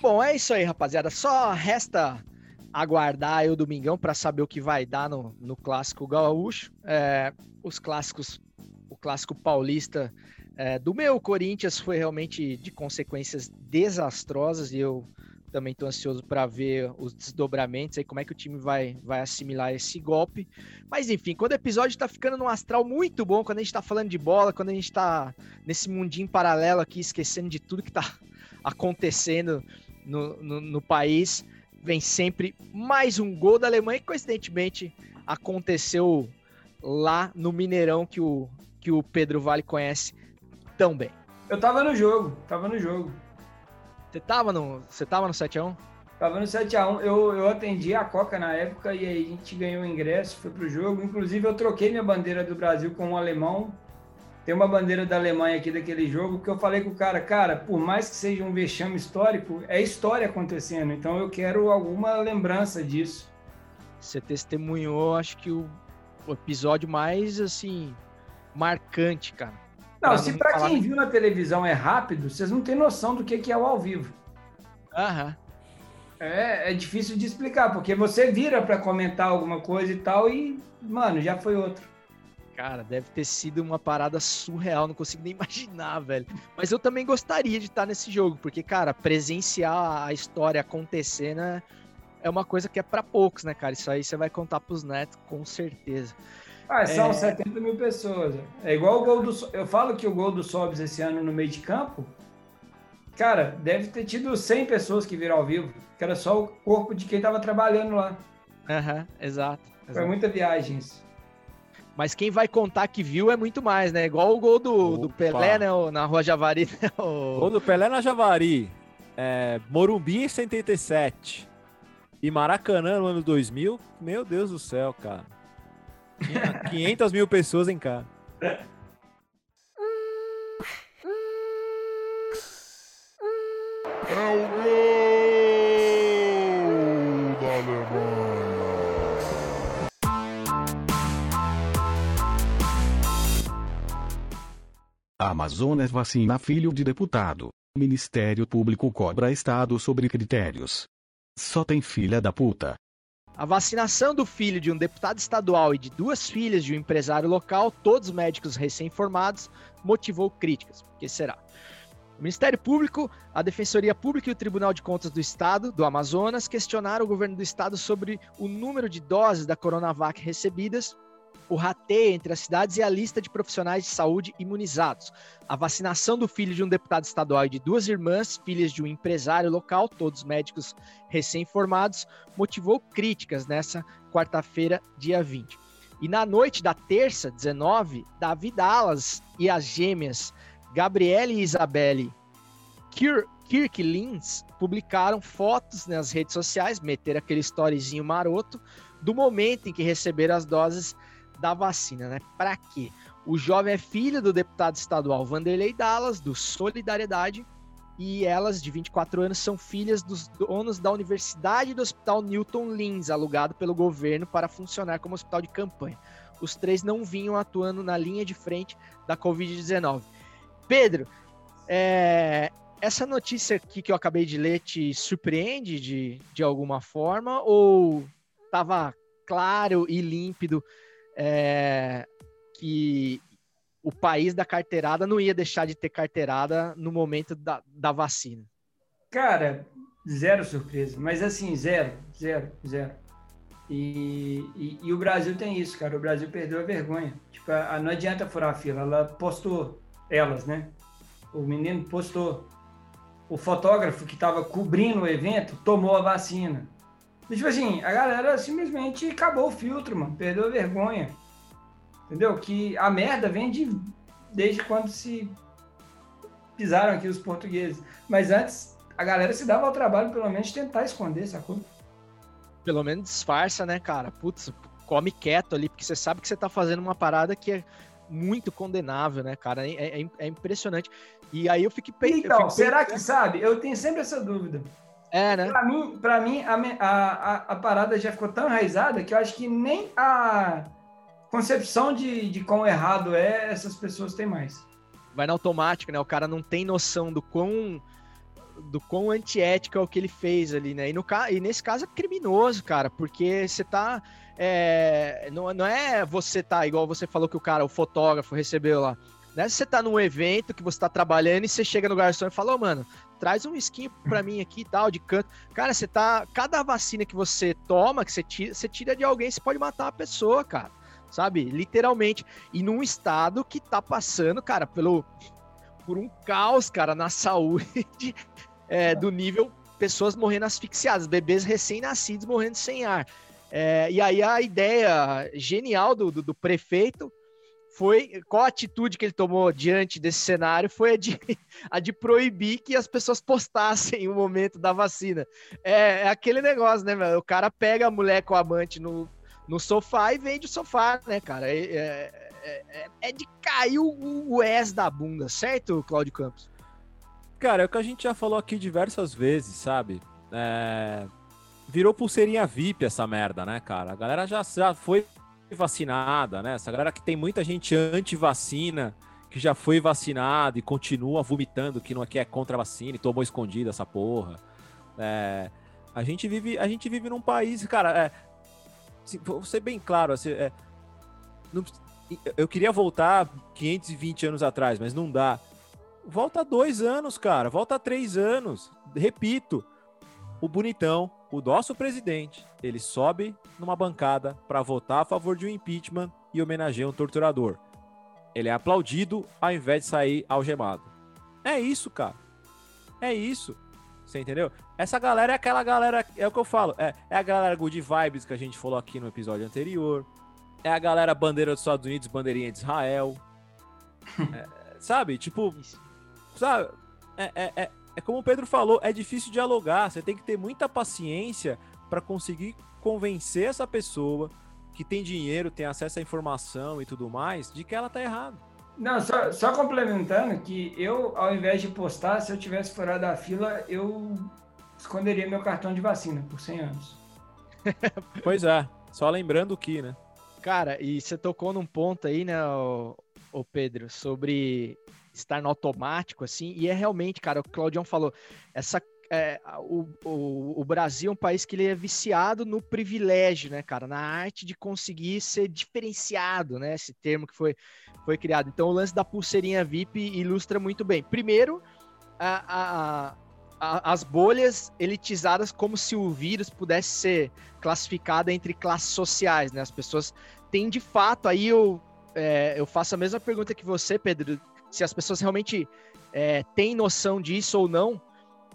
Bom, é isso aí, rapaziada. Só resta aguardar aí o domingão para saber o que vai dar no, no clássico gaúcho. É, os clássicos, o clássico paulista É, do meu Corinthians foi realmente de consequências desastrosas e eu também estou ansioso para ver os desdobramentos aí, como é que o time vai, vai assimilar esse golpe. Mas enfim, quando o episódio está ficando num astral muito bom, quando a gente está falando de bola, quando a gente está nesse mundinho paralelo aqui, esquecendo de tudo que está acontecendo no, no, no país, vem sempre mais um gol da Alemanha, que coincidentemente aconteceu lá no Mineirão que o, que o Pedro Vale conhece tão bem. Eu tava no jogo, tava no jogo. Você tava no, você tava no 7x1? Tava no 7x1. Eu, eu atendi a Coca na época e aí a gente ganhou o ingresso, foi pro jogo. Inclusive, eu troquei minha bandeira do Brasil com um alemão. Tem uma bandeira da Alemanha aqui daquele jogo que eu falei com o cara, cara, por mais que seja um vexame histórico, é história acontecendo. Então eu quero alguma lembrança disso. Você testemunhou, acho que o, episódio mais, assim, marcante, cara. Não, Pra se para falar- quem viu na televisão é rápido, vocês não têm noção do que que é o ao vivo. Aham. É, é difícil de explicar, porque você vira para comentar alguma coisa e tal e, mano, já foi outro. Cara, deve ter sido uma parada surreal, não consigo nem imaginar, velho. Mas eu também gostaria de estar nesse jogo, porque, cara, presenciar a história acontecendo é- é uma coisa que é pra poucos, né, cara? Isso aí você vai contar pros netos, com certeza. Ah, são É. 70 mil pessoas. É igual o gol do. Eu falo que o gol do Sobs esse ano no meio de campo. Cara, deve ter tido 100 pessoas que viram ao vivo, que era só o corpo de quem tava trabalhando lá. Aham, exato. Foi exato. muita viagem isso. Mas quem vai contar que viu é muito mais, né? Igual o gol do, do. Pelé, né? o- Na Rua Javari, né? o- Gol do Pelé na Javari. É, Morumbi em 77. E Maracanã no ano 2000. Meu Deus do céu, cara. Tinha 500 mil pessoas em casa. É Amazonas vacina filho de deputado. Ministério Público cobra Estado sobre critérios. Só tem filha da puta. A vacinação do filho de um deputado estadual e de duas filhas de um empresário local, todos médicos recém-formados, motivou críticas. Por que será? O Ministério Público, a Defensoria Pública e o Tribunal de Contas do Estado, do Amazonas, questionaram o governo do estado sobre o número de doses da Coronavac recebidas, o rateio entre as cidades e a lista de profissionais de saúde imunizados. A vacinação do filho de um deputado estadual e de duas irmãs, filhas de um empresário local, todos médicos recém-formados, motivou críticas nessa quarta-feira, dia 20. E na noite da terça, 19, Davi Dallas e as gêmeas Gabriele e Isabelle Kir Kirklins publicaram fotos nas redes sociais, meteram aquele storyzinho maroto, do momento em que receberam as doses da vacina, né? Para quê? O jovem é filho do deputado estadual Vanderlei Dallas, do Solidariedade, e elas, de 24 anos, são filhas dos donos da Universidade do Hospital Newton Lins, alugado pelo governo para funcionar como hospital de campanha. Os três não vinham atuando na linha de frente da Covid-19. Pedro, é, essa notícia aqui que eu acabei de ler te surpreende de, de alguma forma ou estava claro e límpido é, que o país da carteirada não ia deixar de ter carteirada no momento da, da vacina? Cara, zero surpresa. Mas assim, zero, zero, zero. E, e, e o Brasil tem isso, cara. O Brasil perdeu a vergonha. Tipo, a- não adianta furar a fila. Ela postou, elas, né? O menino postou. O fotógrafo que estava cobrindo o evento tomou a vacina. E, tipo assim, a galera simplesmente acabou o filtro, mano. Perdeu a vergonha. Entendeu? Que a merda vem de, desde quando se pisaram aqui os portugueses. Mas antes, a galera se dava ao trabalho, pelo menos, de tentar esconder, sacou? Pelo menos disfarça, né, cara? Putz, come quieto ali, porque você sabe que você tá fazendo uma parada que é muito condenável, né, cara? É, é- é impressionante. E aí eu eu Então, fico será que sabe? Eu tenho sempre essa dúvida. É, né? Pra mim, pra mim a, a, a, parada já ficou tão enraizada que eu acho que nem a concepção de, de quão errado é, essas pessoas têm mais. vai no automático, né? O cara não tem noção do quão do quão antiético é o que ele fez ali, né? E, no, e nesse caso é criminoso, cara, porque você tá. é, não, não é você tá, igual você falou que o cara, o fotógrafo, recebeu lá. Né? Você tá num evento que você tá trabalhando e você chega no garçom e fala, ô, mano, traz um skin pra mim aqui e tal, de canto. Cara, você tá. Cada vacina que você toma, que você tira, você tira de alguém, você pode matar uma pessoa, cara. Sabe? Literalmente. E num estado que tá passando, cara, pelo. Por um caos, cara, na saúde é, do nível pessoas morrendo asfixiadas, bebês recém-nascidos morrendo sem ar. É, e aí a ideia genial do, do, do prefeito foi qual a atitude que ele tomou diante desse cenário foi a de, a de proibir que as pessoas postassem o momento da vacina. É, é aquele negócio, né, meu? O cara pega a mulher com o amante no, no sofá e vende o sofá, né, cara? É, é, é, é de cair o, o S da bunda, certo, Cláudio Campos? Cara, é o que a gente já falou aqui diversas vezes, sabe? É... Virou pulseirinha VIP essa merda, né, cara? A galera já, já foi vacinada, né? Essa galera que tem muita gente anti-vacina, que já foi vacinada e continua vomitando que não é que é contra a vacina e tomou escondida essa porra. É, a gente vive, a gente vive num país, cara, é, assim, vou ser bem claro, assim, é, não, eu queria voltar 520 anos atrás, mas não dá. Volta dois anos, cara, volta três anos. Repito, o bonitão, o nosso presidente, ele sobe numa bancada para votar a favor de um impeachment e homenageia um torturador. Ele é aplaudido ao invés de sair algemado. É isso, cara. É isso. Você entendeu? Essa galera é aquela galera, é o que eu falo, é, é a galera good vibes que a gente falou aqui no episódio anterior. É a galera bandeira dos Estados Unidos, bandeirinha de Israel. É, sabe? Tipo, sabe? É, é, é, é como o Pedro falou, é difícil dialogar. Você tem que ter muita paciência para conseguir convencer essa pessoa que tem dinheiro, tem acesso à informação e tudo mais, de que ela tá errada. Não, só, só complementando que eu, ao invés de postar, se eu tivesse furado a fila, eu esconderia meu cartão de vacina por 100 anos. pois é, só lembrando que, né? Cara, e você tocou num ponto aí, né, o, o Pedro, sobre estar no automático, assim, e é realmente, cara, o Claudião falou, essa é, o, o, o, Brasil é um país que ele é viciado no privilégio, né, cara? Na arte de conseguir ser diferenciado, né? Esse termo que foi, foi criado. Então, o lance da pulseirinha VIP ilustra muito bem. Primeiro, a, a, a, as bolhas elitizadas, como se o vírus pudesse ser classificado entre classes sociais, né? As pessoas têm de fato, aí eu, é, eu faço a mesma pergunta que você, Pedro, se as pessoas realmente é, têm noção disso ou não,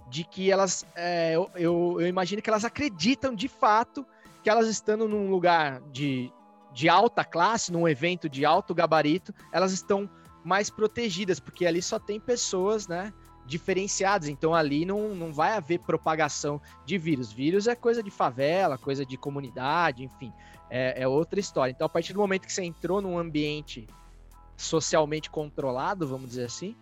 de que elas, é, eu, eu, imagino que elas acreditam de fato que elas estando num lugar de, de alta classe, num evento de alto gabarito, elas estão mais protegidas, porque ali só tem pessoas, né, diferenciadas, então ali não, não vai haver propagação de vírus. Vírus é coisa de favela, coisa de comunidade, enfim, é, é outra história. Então, a partir do momento que você entrou num ambiente socialmente controlado, vamos dizer assim,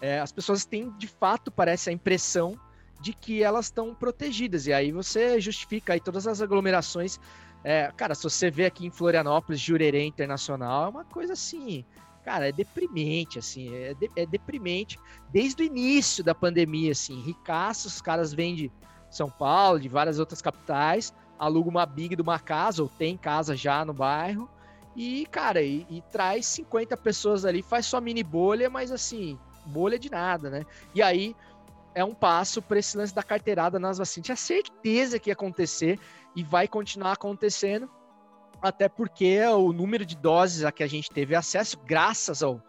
é, as pessoas têm de fato, parece, a impressão de que elas estão protegidas. E aí você justifica aí todas as aglomerações. É, cara, se você vê aqui em Florianópolis, Jurerê Internacional, é uma coisa assim, cara, é deprimente, assim, é, de, é deprimente desde o início da pandemia, assim, ricaços, os caras vêm de São Paulo, de várias outras capitais, alugam uma big de uma casa, ou tem casa já no bairro, e, cara, e, e, traz 50 pessoas ali, faz sua mini bolha, mas assim, bolha de nada, né? E aí é um passo para esse lance da carteirada nas vacinas. Tinha certeza que ia acontecer e vai continuar acontecendo, até porque o número de doses a que a gente teve acesso, graças ao,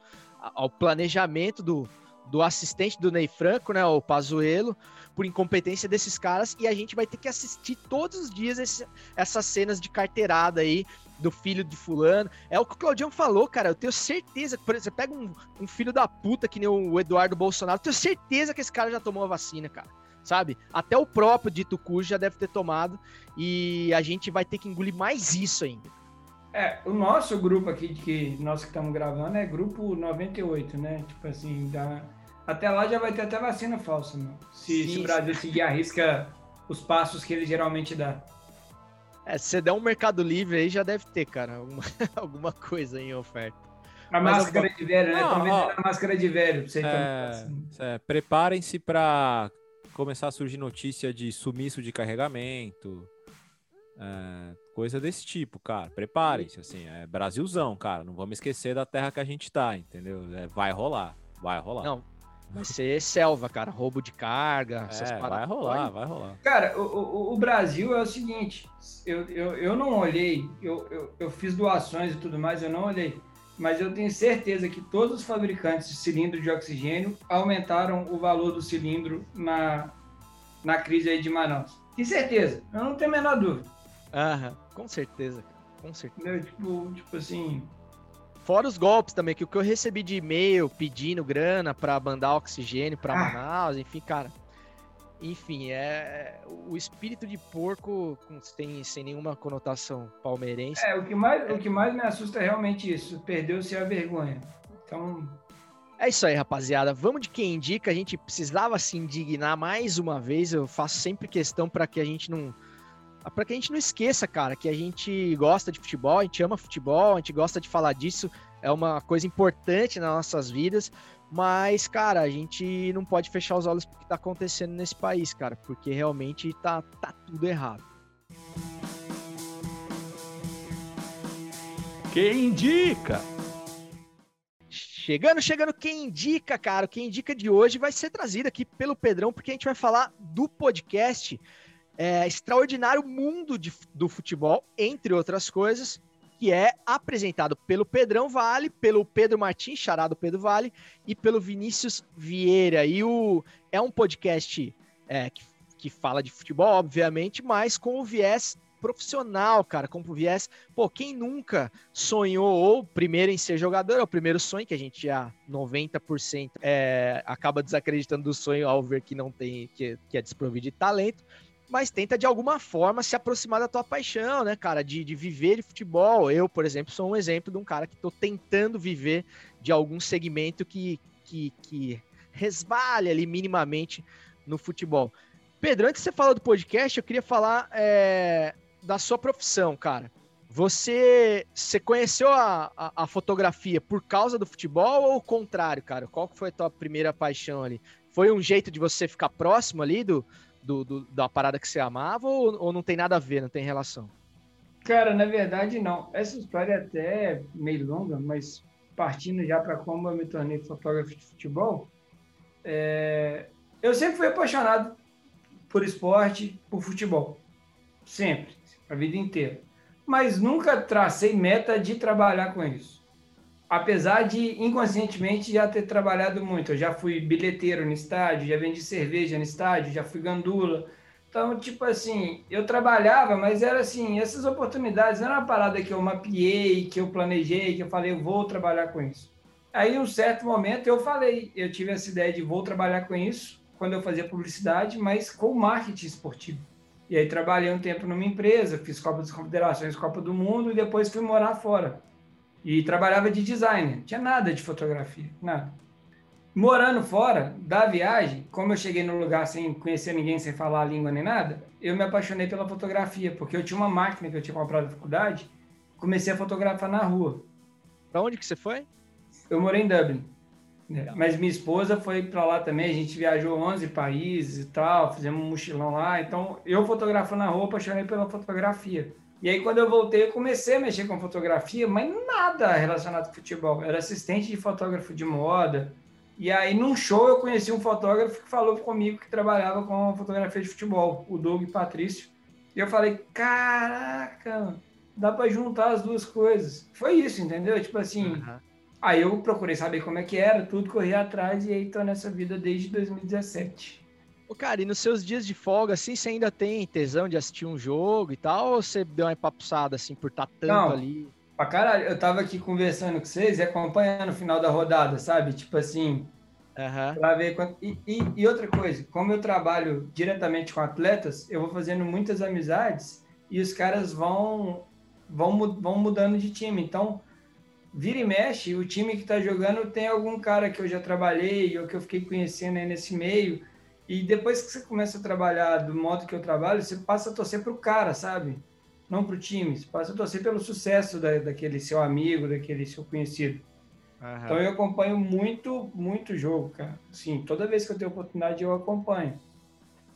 ao planejamento do, do assistente do Ney Franco, né, o Pazuello, por incompetência desses caras, e a gente vai ter que assistir todos os dias esse, essas cenas de carteirada aí, do filho de fulano. É o que o Claudião falou, cara. Eu tenho certeza por exemplo, você pega um, um filho da puta que nem o Eduardo Bolsonaro, eu tenho certeza que esse cara já tomou a vacina, cara. Sabe? Até o próprio dito cujo já deve ter tomado. E a gente vai ter que engolir mais isso ainda. É, o nosso grupo aqui, que nós que estamos gravando, é grupo 98, né? Tipo assim, da... até lá já vai ter até vacina falsa, mano. Se, se o Brasil seguir a risca os passos que ele geralmente dá. É, se você der um Mercado Livre aí, já deve ter, cara, alguma, alguma coisa em oferta. A Mas máscara de velho, né? Estão vendendo a máscara de velho. Você é, é, Preparem-se para começar a surgir notícia de sumiço de carregamento, é, coisa desse tipo, cara. Preparem-se, assim, é Brasilzão, cara. Não vamos esquecer da terra que a gente tá, entendeu? É, vai rolar, vai rolar. Não, vai ser selva, cara. Roubo de carga, essas É, vai rolar, vai rolar. Cara, o, o, o Brasil é o seguinte, eu, eu, eu não olhei, eu, eu, eu fiz doações e tudo mais, eu não olhei, mas eu tenho certeza que todos os fabricantes de cilindro de oxigênio aumentaram o valor do cilindro na, na crise aí de Manaus. Tenho certeza, eu não tenho a menor dúvida. Aham, com certeza, cara. Com certeza. Tipo, tipo assim, Fora os golpes também, que o que eu recebi de e-mail pedindo grana pra mandar oxigênio pra Ah. Manaus, enfim, cara. Enfim, é o espírito de porco sem, sem nenhuma conotação palmeirense. é, o que mais, o que mais me assusta é realmente isso, perdeu-se a vergonha. Então, É isso aí, rapaziada. Vamos de quem indica. A gente precisava se indignar mais uma vez. Eu faço sempre questão para que a gente não. Para que a gente não esqueça, cara, que a gente gosta de futebol, a gente ama futebol, a gente gosta de falar disso, é uma coisa importante nas nossas vidas, mas, cara, a gente não pode fechar os olhos pro que tá acontecendo nesse país, cara, porque realmente tá, tá tudo errado. Quem indica? Chegando, chegando, quem indica, cara, quem indica de hoje vai ser trazido aqui pelo Pedrão, porque a gente vai falar do podcast é, Extraordinário Mundo de- do Futebol, entre outras coisas, que é apresentado pelo Pedrão Vale, pelo Pedro Martins, charado Pedro Vale, e pelo Vinícius Vieira. E o, é um podcast é, que, que fala de futebol, obviamente, mas com o viés profissional, cara, com o viés, pô, quem nunca sonhou ou primeiro em ser jogador, é o primeiro sonho que a gente já 90% é, acaba desacreditando do sonho ao ver que não tem, que, que é desprovido de talento, mas tenta de alguma forma se aproximar da tua paixão, né, cara, de, de viver de futebol. Eu, por exemplo, sou um exemplo de um cara que tô tentando viver de algum segmento que, que, que ali minimamente no futebol. Pedro, antes de você falar do podcast, eu queria falar é, da sua profissão, cara. Você, você conheceu a, a, a fotografia por causa do futebol ou o contrário, cara? Qual foi a tua primeira paixão ali? Foi um jeito de você ficar próximo ali do, do, do- da parada que você amava ou, ou não tem nada a ver, não tem relação? Cara, na verdade não. Essa história é até meio longa, mas partindo já para como eu me tornei fotógrafo de futebol, é, eu sempre fui apaixonado por esporte, por futebol. Sempre, a vida inteira. Mas nunca tracei meta de trabalhar com isso. Apesar de inconscientemente já ter trabalhado muito. Eu já fui bilheteiro no estádio, já vendi cerveja no estádio, já fui gandula. Então, tipo assim, eu trabalhava, mas era assim, essas oportunidades não era uma parada que eu mapeei, que eu planejei, que eu falei, eu vou trabalhar com isso. Aí, um certo momento, eu falei, eu tive essa ideia de vou trabalhar com isso, quando eu fazia publicidade, mas com marketing esportivo. E aí trabalhei um tempo numa empresa, fiz Copa das Confederações, Copa do Mundo, e depois fui morar fora. E trabalhava de designer, tinha nada de fotografia, nada. Morando fora da viagem, como eu cheguei no lugar sem conhecer ninguém, sem falar a língua nem nada, eu me apaixonei pela fotografia, porque eu tinha uma máquina que eu tinha comprado na faculdade, comecei a fotografar na rua. Pra onde que você foi? Eu morei em Dublin, né? mas minha esposa foi para lá também, a gente viajou 11 países e tal, fizemos um mochilão lá, então eu fotografando na rua, apaixonei pela fotografia. E aí quando eu voltei, eu comecei a mexer com fotografia, mas nada relacionado com futebol, eu era assistente de fotógrafo de moda, e aí, num show, eu conheci um fotógrafo que falou comigo que trabalhava com fotografia de futebol, o Doug Patrício. E eu falei, caraca, dá para juntar as duas coisas. Foi isso, entendeu? Tipo assim, aí eu procurei saber como é que era, tudo, corri atrás e aí tô nessa vida desde 2017. Ô, cara, e nos seus dias de folga, assim, você ainda tem tesão de assistir um jogo e tal? Ou você deu uma empapuçada, assim, por estar tanto Não. ali? Pra caralho, eu tava aqui conversando com vocês e acompanhando o final da rodada, sabe? Tipo assim, pra ver quanto... E, e, e outra coisa, como eu trabalho diretamente com atletas, eu vou fazendo muitas amizades e os caras vão, vão, vão mudando de time. Então, vira e mexe, o time que tá jogando tem algum cara que eu já trabalhei ou que eu fiquei conhecendo aí nesse meio. E depois que você começa a trabalhar do modo que eu trabalho, você passa a torcer pro cara, sabe? Não pro time. Você passa a torcer pelo sucesso da, daquele seu amigo, daquele seu conhecido. Então eu acompanho muito, muito jogo, cara. Sim, toda vez que eu tenho oportunidade eu acompanho.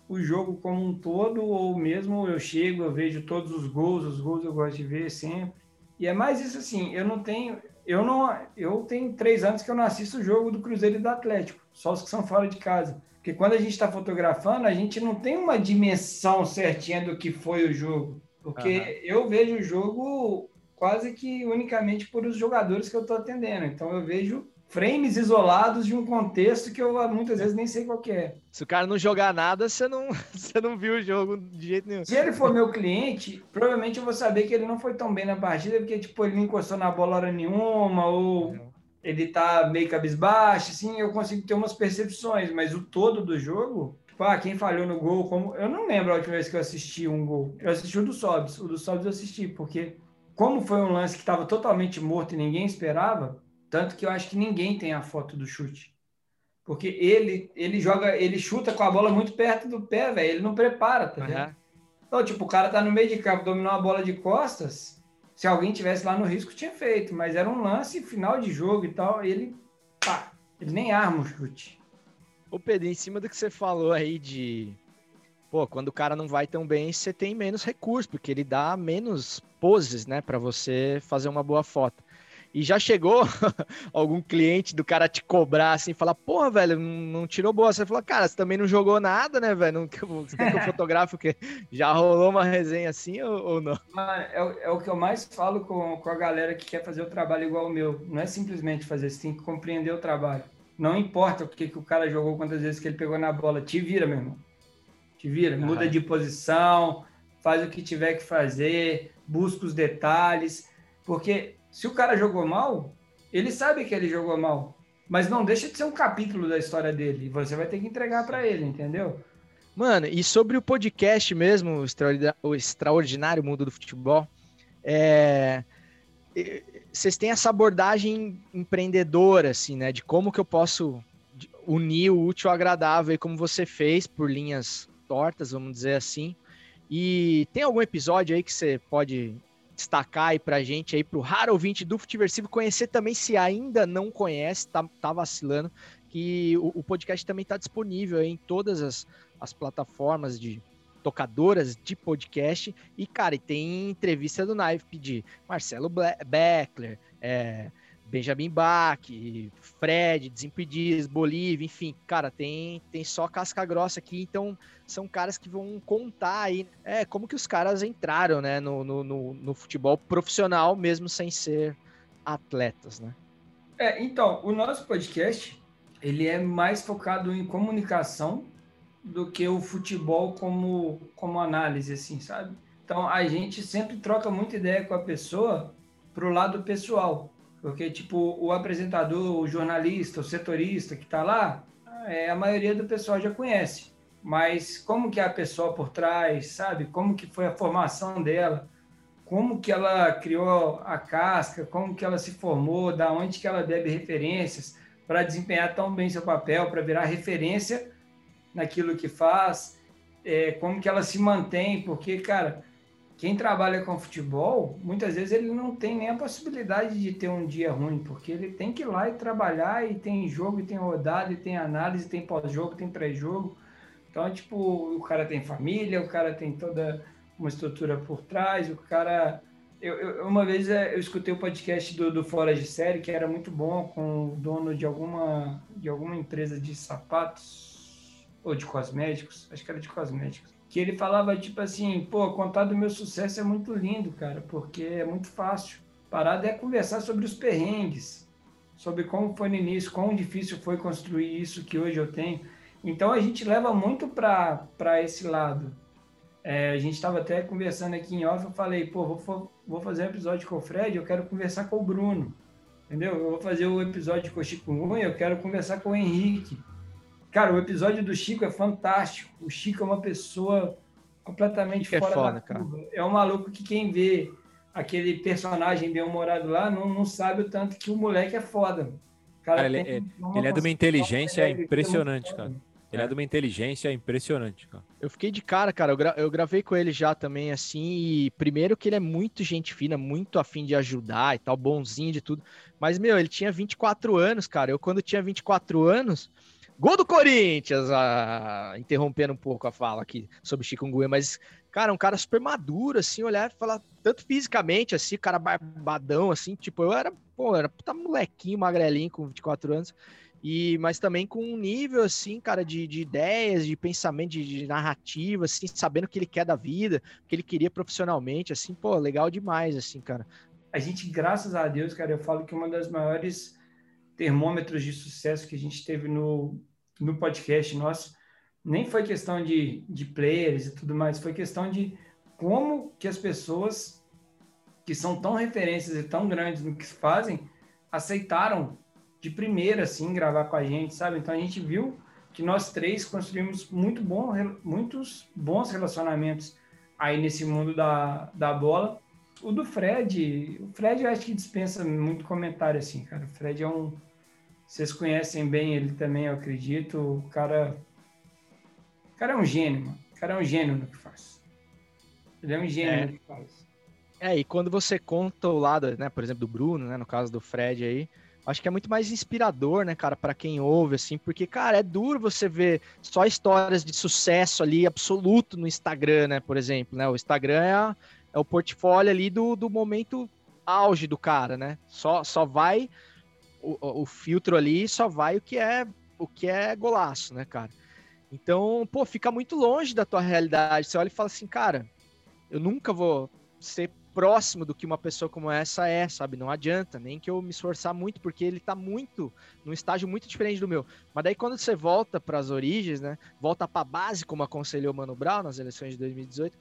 o jogo como um todo, ou mesmo eu chego, eu vejo todos os gols, os gols eu gosto de ver sempre. E é mais isso assim, eu não tenho, eu não, eu tenho três anos que eu não assisto o jogo do Cruzeiro e do Atlético, só os que são fora de casa. Porque quando a gente está fotografando, a gente não tem uma dimensão certinha do que foi o jogo. Porque uhum. eu vejo o jogo quase que unicamente por os jogadores que eu estou atendendo. Então eu vejo frames isolados de um contexto que eu muitas vezes nem sei qual é. Se o cara não jogar nada, você não, você não viu o jogo de jeito nenhum. Se ele for meu cliente, provavelmente eu vou saber que ele não foi tão bem na partida, porque tipo, ele não encostou na bola hora nenhuma, ou ele tá meio cabisbaixo, assim, eu consigo ter umas percepções, mas o todo do jogo, tipo, ah, quem falhou no gol, como. Eu não lembro a última vez que eu assisti um gol. Eu assisti o do Sobs. O do Sobs eu assisti, porque como foi um lance que estava totalmente morto e ninguém esperava, tanto que eu acho que ninguém tem a foto do chute. Porque ele, ele joga, ele chuta com a bola muito perto do pé, velho. Ele não prepara, tá vendo? Uhum. Então, tipo, o cara tá no meio de campo, dominou a bola de costas se alguém tivesse lá no risco, tinha feito, mas era um lance final de jogo e tal. E ele, pá, ele nem arma o chute. Ô Pedro, em cima do que você falou aí de. Pô, quando o cara não vai tão bem, você tem menos recursos, porque ele dá menos poses, né, para você fazer uma boa foto. E já chegou algum cliente do cara te cobrar assim, falar, porra, velho, não, tirou boa. Você falou, cara, você também não jogou nada, né, velho? Não, você quer que eu fotografe o quê? Já rolou uma resenha assim ou, ou não? É, é, o que eu mais falo com, com a galera que quer fazer o trabalho igual o meu. Não é simplesmente fazer, você tem que compreender o trabalho. Não importa o que, que o cara jogou, quantas vezes que ele pegou na bola, te vira, meu irmão. Te vira, uhum. muda de posição, faz o que tiver que fazer, busca os detalhes, porque se o cara jogou mal, ele sabe que ele jogou mal, mas não deixa de ser um capítulo da história dele. Você vai ter que entregar para ele, entendeu? Mano, e sobre o podcast mesmo, o extraordinário mundo do futebol, é... vocês têm essa abordagem empreendedora, assim, né? De como que eu posso unir o útil ao agradável, como você fez por linhas tortas, vamos dizer assim. E tem algum episódio aí que você pode destacar aí pra gente aí pro raro ouvinte do Futiversivo conhecer também se ainda não conhece, tá, tá vacilando, que o, o podcast também tá disponível em todas as, as plataformas de tocadoras de podcast. E cara, tem entrevista do Knife de Marcelo Beckler, é, Benjamin Bach, Fred, Desimpedidos, Bolívia, enfim, cara, tem, tem só casca grossa aqui, então são caras que vão contar aí é, como que os caras entraram né, no, no, no, no futebol profissional, mesmo sem ser atletas, né? É, então, o nosso podcast, ele é mais focado em comunicação do que o futebol como, como análise, assim, sabe? Então, a gente sempre troca muita ideia com a pessoa pro lado pessoal. Porque, tipo, o apresentador, o jornalista, o setorista que está lá, é, a maioria do pessoal já conhece. Mas como que é a pessoa por trás, sabe? Como que foi a formação dela? Como que ela criou a casca? Como que ela se formou? Da onde que ela bebe referências para desempenhar tão bem seu papel, para virar referência naquilo que faz? É, como que ela se mantém? Porque, cara, quem trabalha com futebol, muitas vezes ele não tem nem a possibilidade de ter um dia ruim, porque ele tem que ir lá e trabalhar, e tem jogo, e tem rodada, e tem análise, tem pós-jogo, tem pré-jogo. Então, tipo, o cara tem família, o cara tem toda uma estrutura por trás, o cara... Eu, eu uma vez é, eu escutei o podcast do, do Fora de Série, que era muito bom, com o dono de alguma, de alguma empresa de sapatos, ou de cosméticos, acho que era de cosméticos que ele falava tipo assim, pô, contar do meu sucesso é muito lindo, cara, porque é muito fácil. Parada é conversar sobre os perrengues, sobre como foi no início, quão difícil foi construir isso que hoje eu tenho. Então a gente leva muito para esse lado. É, a gente estava até conversando aqui em off, eu falei, pô, vou, vou fazer um episódio com o Fred, eu quero conversar com o Bruno, entendeu? Eu vou fazer o um episódio com o Chico Unha, eu quero conversar com o Henrique. Cara, o episódio do Chico é fantástico. O Chico é uma pessoa completamente é fora é foda, da curva. Cara. É um maluco que quem vê aquele personagem bem-humorado lá não, não sabe o tanto que o moleque é foda. Cara, cara ele, é, ele é de uma inteligência impressionante, cara. Ele é. é de uma inteligência impressionante, cara. Eu fiquei de cara, cara. Eu, gra eu, gravei com ele já também, assim. E primeiro que ele é muito gente fina, muito afim de ajudar e tal, bonzinho de tudo. Mas, meu, ele tinha 24 anos, cara. Eu, quando tinha 24 anos, Gol do Corinthians, ah, interrompendo um pouco a fala aqui sobre chikungunya, mas, cara, um cara super maduro, assim, olhar e falar, tanto fisicamente, assim, cara barbadão, assim, tipo, eu era, pô, era puta molequinho, magrelinho, com 24 anos, e, mas também com um nível, assim, cara, de, de ideias, de pensamento, de, de, narrativa, assim, sabendo o que ele quer da vida, o que ele queria profissionalmente, assim, pô, legal demais, assim, cara. A gente, graças a Deus, cara, eu falo que uma das maiores termômetros de sucesso que a gente teve no, no podcast nosso, nem foi questão de, de players e tudo mais, foi questão de como que as pessoas que são tão referências e tão grandes no que fazem, aceitaram de primeira, assim, gravar com a gente, sabe? Então a gente viu que nós três construímos muito bom, muitos bons relacionamentos aí nesse mundo da, da bola. O do Fred, o Fred eu acho que dispensa muito comentário, assim, cara. O Fred é um. Vocês conhecem bem ele também, eu acredito. O cara. O cara é um gênio, mano. O cara é um gênio no que faz. Ele é um gênio é. no que faz. É, e quando você conta o lado, né, por exemplo, do Bruno, né, no caso do Fred aí, acho que é muito mais inspirador, né, cara, para quem ouve, assim, porque, cara, é duro você ver só histórias de sucesso ali absoluto no Instagram, né, por exemplo, né, o Instagram é, a, é o portfólio ali do, do momento auge do cara, né, só, só vai, o, o filtro ali só vai o que é, o que é golaço, né, cara. Então, pô, fica muito longe da tua realidade, você olha e fala assim, cara, eu nunca vou ser próximo do que uma pessoa como essa é, sabe? Não adianta, nem que eu me esforçar muito, porque ele tá muito, num estágio muito diferente do meu. Mas daí quando você volta para as origens, né? Volta para base, como aconselhou Mano Brown nas eleições de 2018.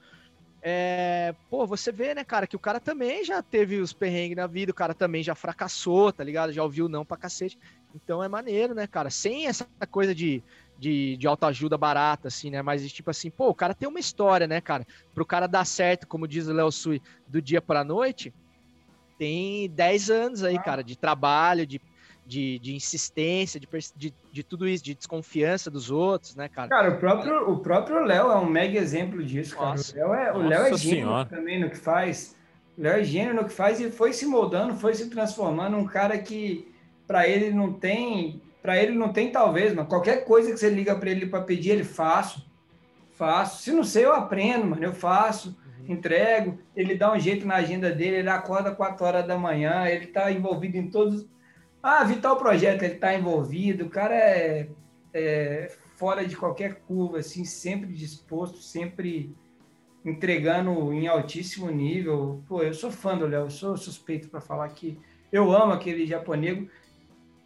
É, pô, você vê, né, cara, que o cara também já teve os perrengues na vida, o cara também já fracassou, tá ligado? Já ouviu não pra cacete. Então é maneiro, né, cara? Sem essa coisa de de, de autoajuda barata, assim, né? Mas tipo assim, pô, o cara tem uma história, né, cara? Pro cara dar certo, como diz o Léo Sui, do dia pra noite, tem 10 anos aí, cara, de trabalho, de, de, de insistência, de, de, de, tudo isso, de desconfiança dos outros, né, cara? Cara, o próprio, o próprio Léo é um mega exemplo disso, cara. Nossa. O Léo é, o Léo é gênio senhora. também no que faz. O Léo é gênio no que faz e foi se moldando, foi se transformando. Um cara que, para ele, não tem para ele não tem talvez, mas qualquer coisa que você liga para ele para pedir, ele faço. Faço. Se não sei, eu aprendo, mano. Eu faço, uhum. entrego. Ele dá um jeito na agenda dele, ele acorda 4 horas da manhã, ele está envolvido em todos. Ah, vital projeto, ele está envolvido. O cara é, é fora de qualquer curva, assim, sempre disposto, sempre entregando em altíssimo nível. Pô, eu sou fã do Léo, sou suspeito para falar que eu amo aquele japonês.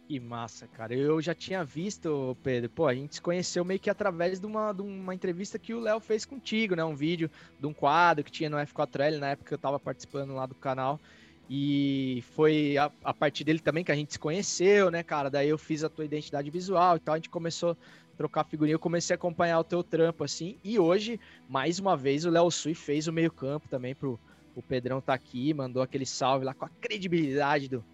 Que massa, cara. Eu já tinha visto, Pedro, pô, a gente se conheceu meio que através de uma, de uma entrevista que o Léo fez contigo, né? Um vídeo de um quadro que tinha no F4L, na época eu tava participando lá do canal. E foi a, a, partir dele também que a gente se conheceu, né, cara? Daí eu fiz a tua identidade visual e tal, a gente começou a trocar figurinha, eu comecei a acompanhar o teu trampo, assim. E hoje, mais uma vez, o Léo Sui fez o meio campo também pro o Pedrão tá aqui, mandou aquele salve lá com a credibilidade do,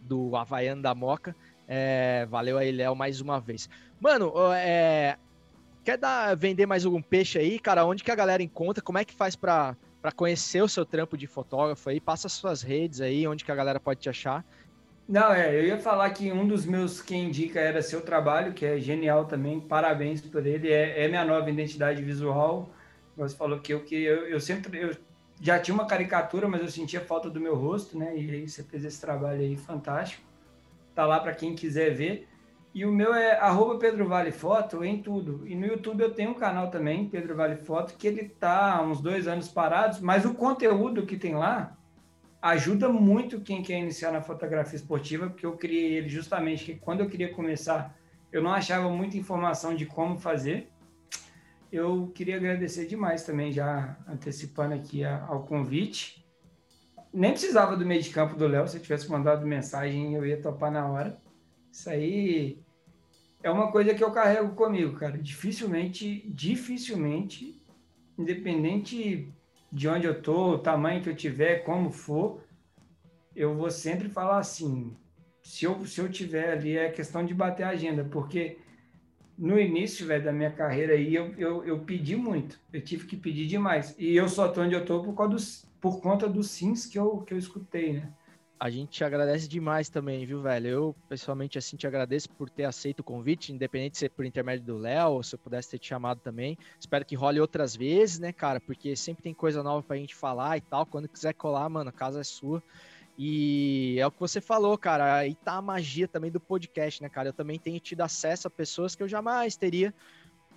do Havaiano da Moca. É, valeu aí, Léo, mais uma vez. Mano, é, quer dar, vender mais algum peixe aí, cara? Onde que a galera encontra? Como é que faz para conhecer o seu trampo de fotógrafo aí? Passa suas redes aí, onde que a galera pode te achar. Não, é, eu ia falar que um dos meus que indica era seu trabalho, que é genial também, parabéns por ele, é, é minha nova identidade visual. Você falou que eu que eu, eu sempre eu já tinha uma caricatura, mas eu sentia falta do meu rosto, né? E aí você fez esse trabalho aí fantástico tá lá para quem quiser ver. E o meu é arroba Pedro Vale Foto em tudo. E no YouTube eu tenho um canal também, Pedro Vale Foto, que ele tá há uns dois anos parados, mas o conteúdo que tem lá ajuda muito quem quer iniciar na fotografia esportiva, porque eu criei ele justamente que quando eu queria começar, eu não achava muita informação de como fazer. Eu queria agradecer demais também, já antecipando aqui ao convite nem precisava do meio de campo do Léo. Se eu tivesse mandado mensagem, eu ia topar na hora. Isso aí é uma coisa que eu carrego comigo, cara. Dificilmente, dificilmente, independente de onde eu tô, o tamanho que eu tiver, como for, eu vou sempre falar assim. Se eu, se eu tiver ali, é questão de bater a agenda, porque no início véio, da minha carreira aí, eu, eu, eu pedi muito. Eu tive que pedir demais. E eu só tô onde eu tô por causa dos, por conta dos sims que eu, que eu escutei, né? A gente te agradece demais também, viu, velho? Eu, pessoalmente, assim, te agradeço por ter aceito o convite, independente de ser por intermédio do Léo, ou se eu pudesse ter te chamado também. Espero que role outras vezes, né, cara? Porque sempre tem coisa nova pra gente falar e tal. Quando quiser colar, mano, a casa é sua. E é o que você falou, cara. Aí tá a magia também do podcast, né, cara? Eu também tenho tido acesso a pessoas que eu jamais teria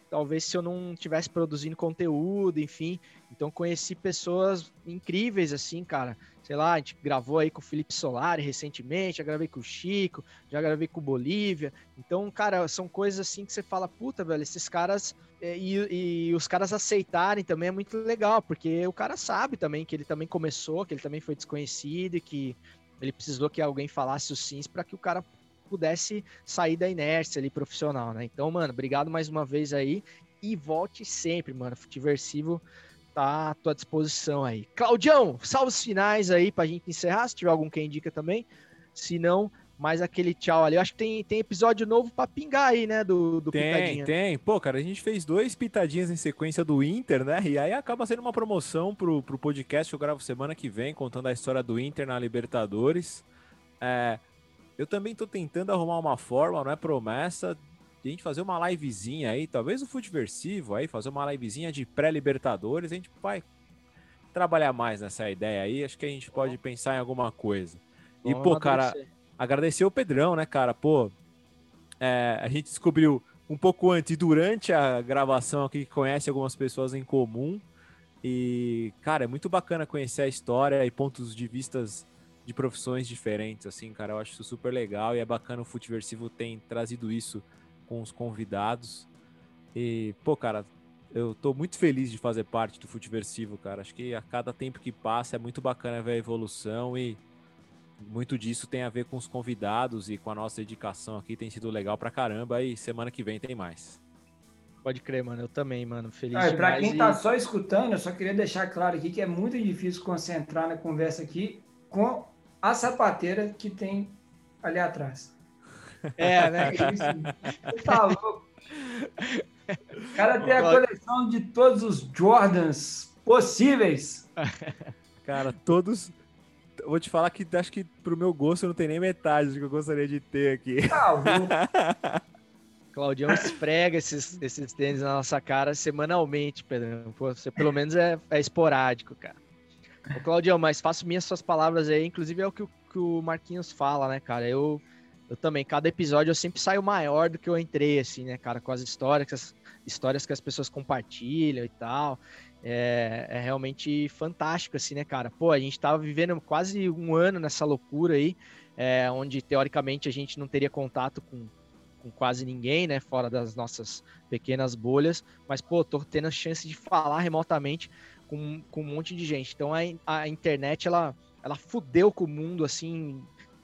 talvez se eu não tivesse produzindo conteúdo, enfim. Então conheci pessoas incríveis assim, cara. Sei lá, a gente gravou aí com o Felipe Solari recentemente, já gravei com o Chico, já gravei com o Bolívia. Então, cara, são coisas assim que você fala, puta, velho, esses caras é, e, e, os caras aceitarem também é muito legal, porque o cara sabe também que ele também começou, que ele também foi desconhecido e que ele precisou que alguém falasse os sims para que o cara pudesse sair da inércia ali profissional, né? Então, mano, obrigado mais uma vez aí e volte sempre, mano. Futiversivo tá à tua disposição aí. Claudião, salve finais aí pra gente encerrar, se tiver algum que indica também. Se não, mais aquele tchau ali. Eu acho que tem, tem episódio novo pra pingar aí, né? Do, do tem, Pitadinha. Tem, Pô, cara, a gente fez dois pitadinhas em sequência do Inter, né? E aí acaba sendo uma promoção pro, pro podcast que eu gravo semana que vem, contando a história do Inter na Libertadores. É, eu também tô tentando arrumar uma forma, não é promessa, de a gente fazer uma livezinha aí, talvez o Futeversivo aí, fazer uma livezinha de pré-Libertadores, a gente vai trabalhar mais nessa ideia aí, acho que a gente pode pensar em alguma coisa. E, pô, cara, agradecer o Pedrão, né, cara? Pô, é, a gente descobriu um pouco antes e durante a gravação aqui que conhece algumas pessoas em comum. E, cara, é muito bacana conhecer a história e pontos de vistas de profissões diferentes, assim, cara. Eu acho isso super legal e é bacana o Futiversivo tem trazido isso com os convidados. E, pô, cara, eu tô muito feliz de fazer parte do Futiversivo, cara. Acho que a cada tempo que passa é muito bacana ver a evolução e muito disso tem a ver com os convidados e com a nossa dedicação aqui. Tem sido legal pra caramba e semana que vem tem mais. Pode crer, mano. Eu também, mano. Feliz ah, Pra quem tá e... só escutando, eu só queria deixar claro aqui que é muito difícil concentrar na conversa aqui com a sapateira que tem ali atrás. É, né? tá louco. O cara tem a coleção de todos os Jordans possíveis. Cara, todos. vou te falar que acho que pro meu gosto não tem nem metade do que eu gostaria de ter aqui. Tá Claudião esfrega esses, esses tênis na nossa cara semanalmente, Pedro. Você pelo menos é, é esporádico, cara. Ô, Claudião, mas faço minhas suas palavras aí, inclusive é o que, o que o Marquinhos fala, né, cara? Eu, eu também, cada episódio eu sempre saio maior do que eu entrei, assim, né, cara, com as histórias, as histórias que as pessoas compartilham e tal. É, é, realmente fantástico, assim, né, cara? Pô, a gente tava vivendo quase um ano nessa loucura aí, é, onde teoricamente a gente não teria contato com, com quase ninguém, né, fora das nossas pequenas bolhas, mas, pô, tô tendo a chance de falar remotamente com, com um monte de gente. Então a, a internet ela, ela fudeu com o mundo assim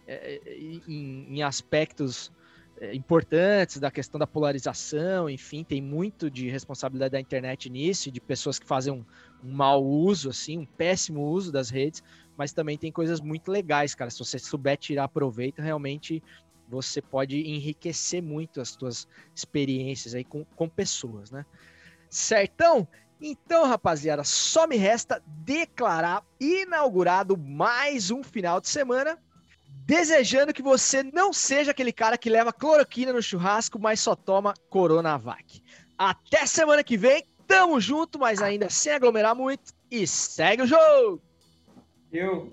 é, é, em, em aspectos é, importantes da questão da polarização, enfim, tem muito de responsabilidade da internet nisso, de pessoas que fazem um, um mau uso, assim, um péssimo uso das redes, mas também tem coisas muito legais, cara. Se você souber tirar proveito, realmente você pode enriquecer muito as suas experiências aí com, com pessoas, né? Certão? Então, rapaziada, só me resta declarar inaugurado mais um final de semana, desejando que você não seja aquele cara que leva cloroquina no churrasco, mas só toma Coronavac. Até semana que vem, tamo junto, mas ainda sem aglomerar muito e segue o jogo! Eu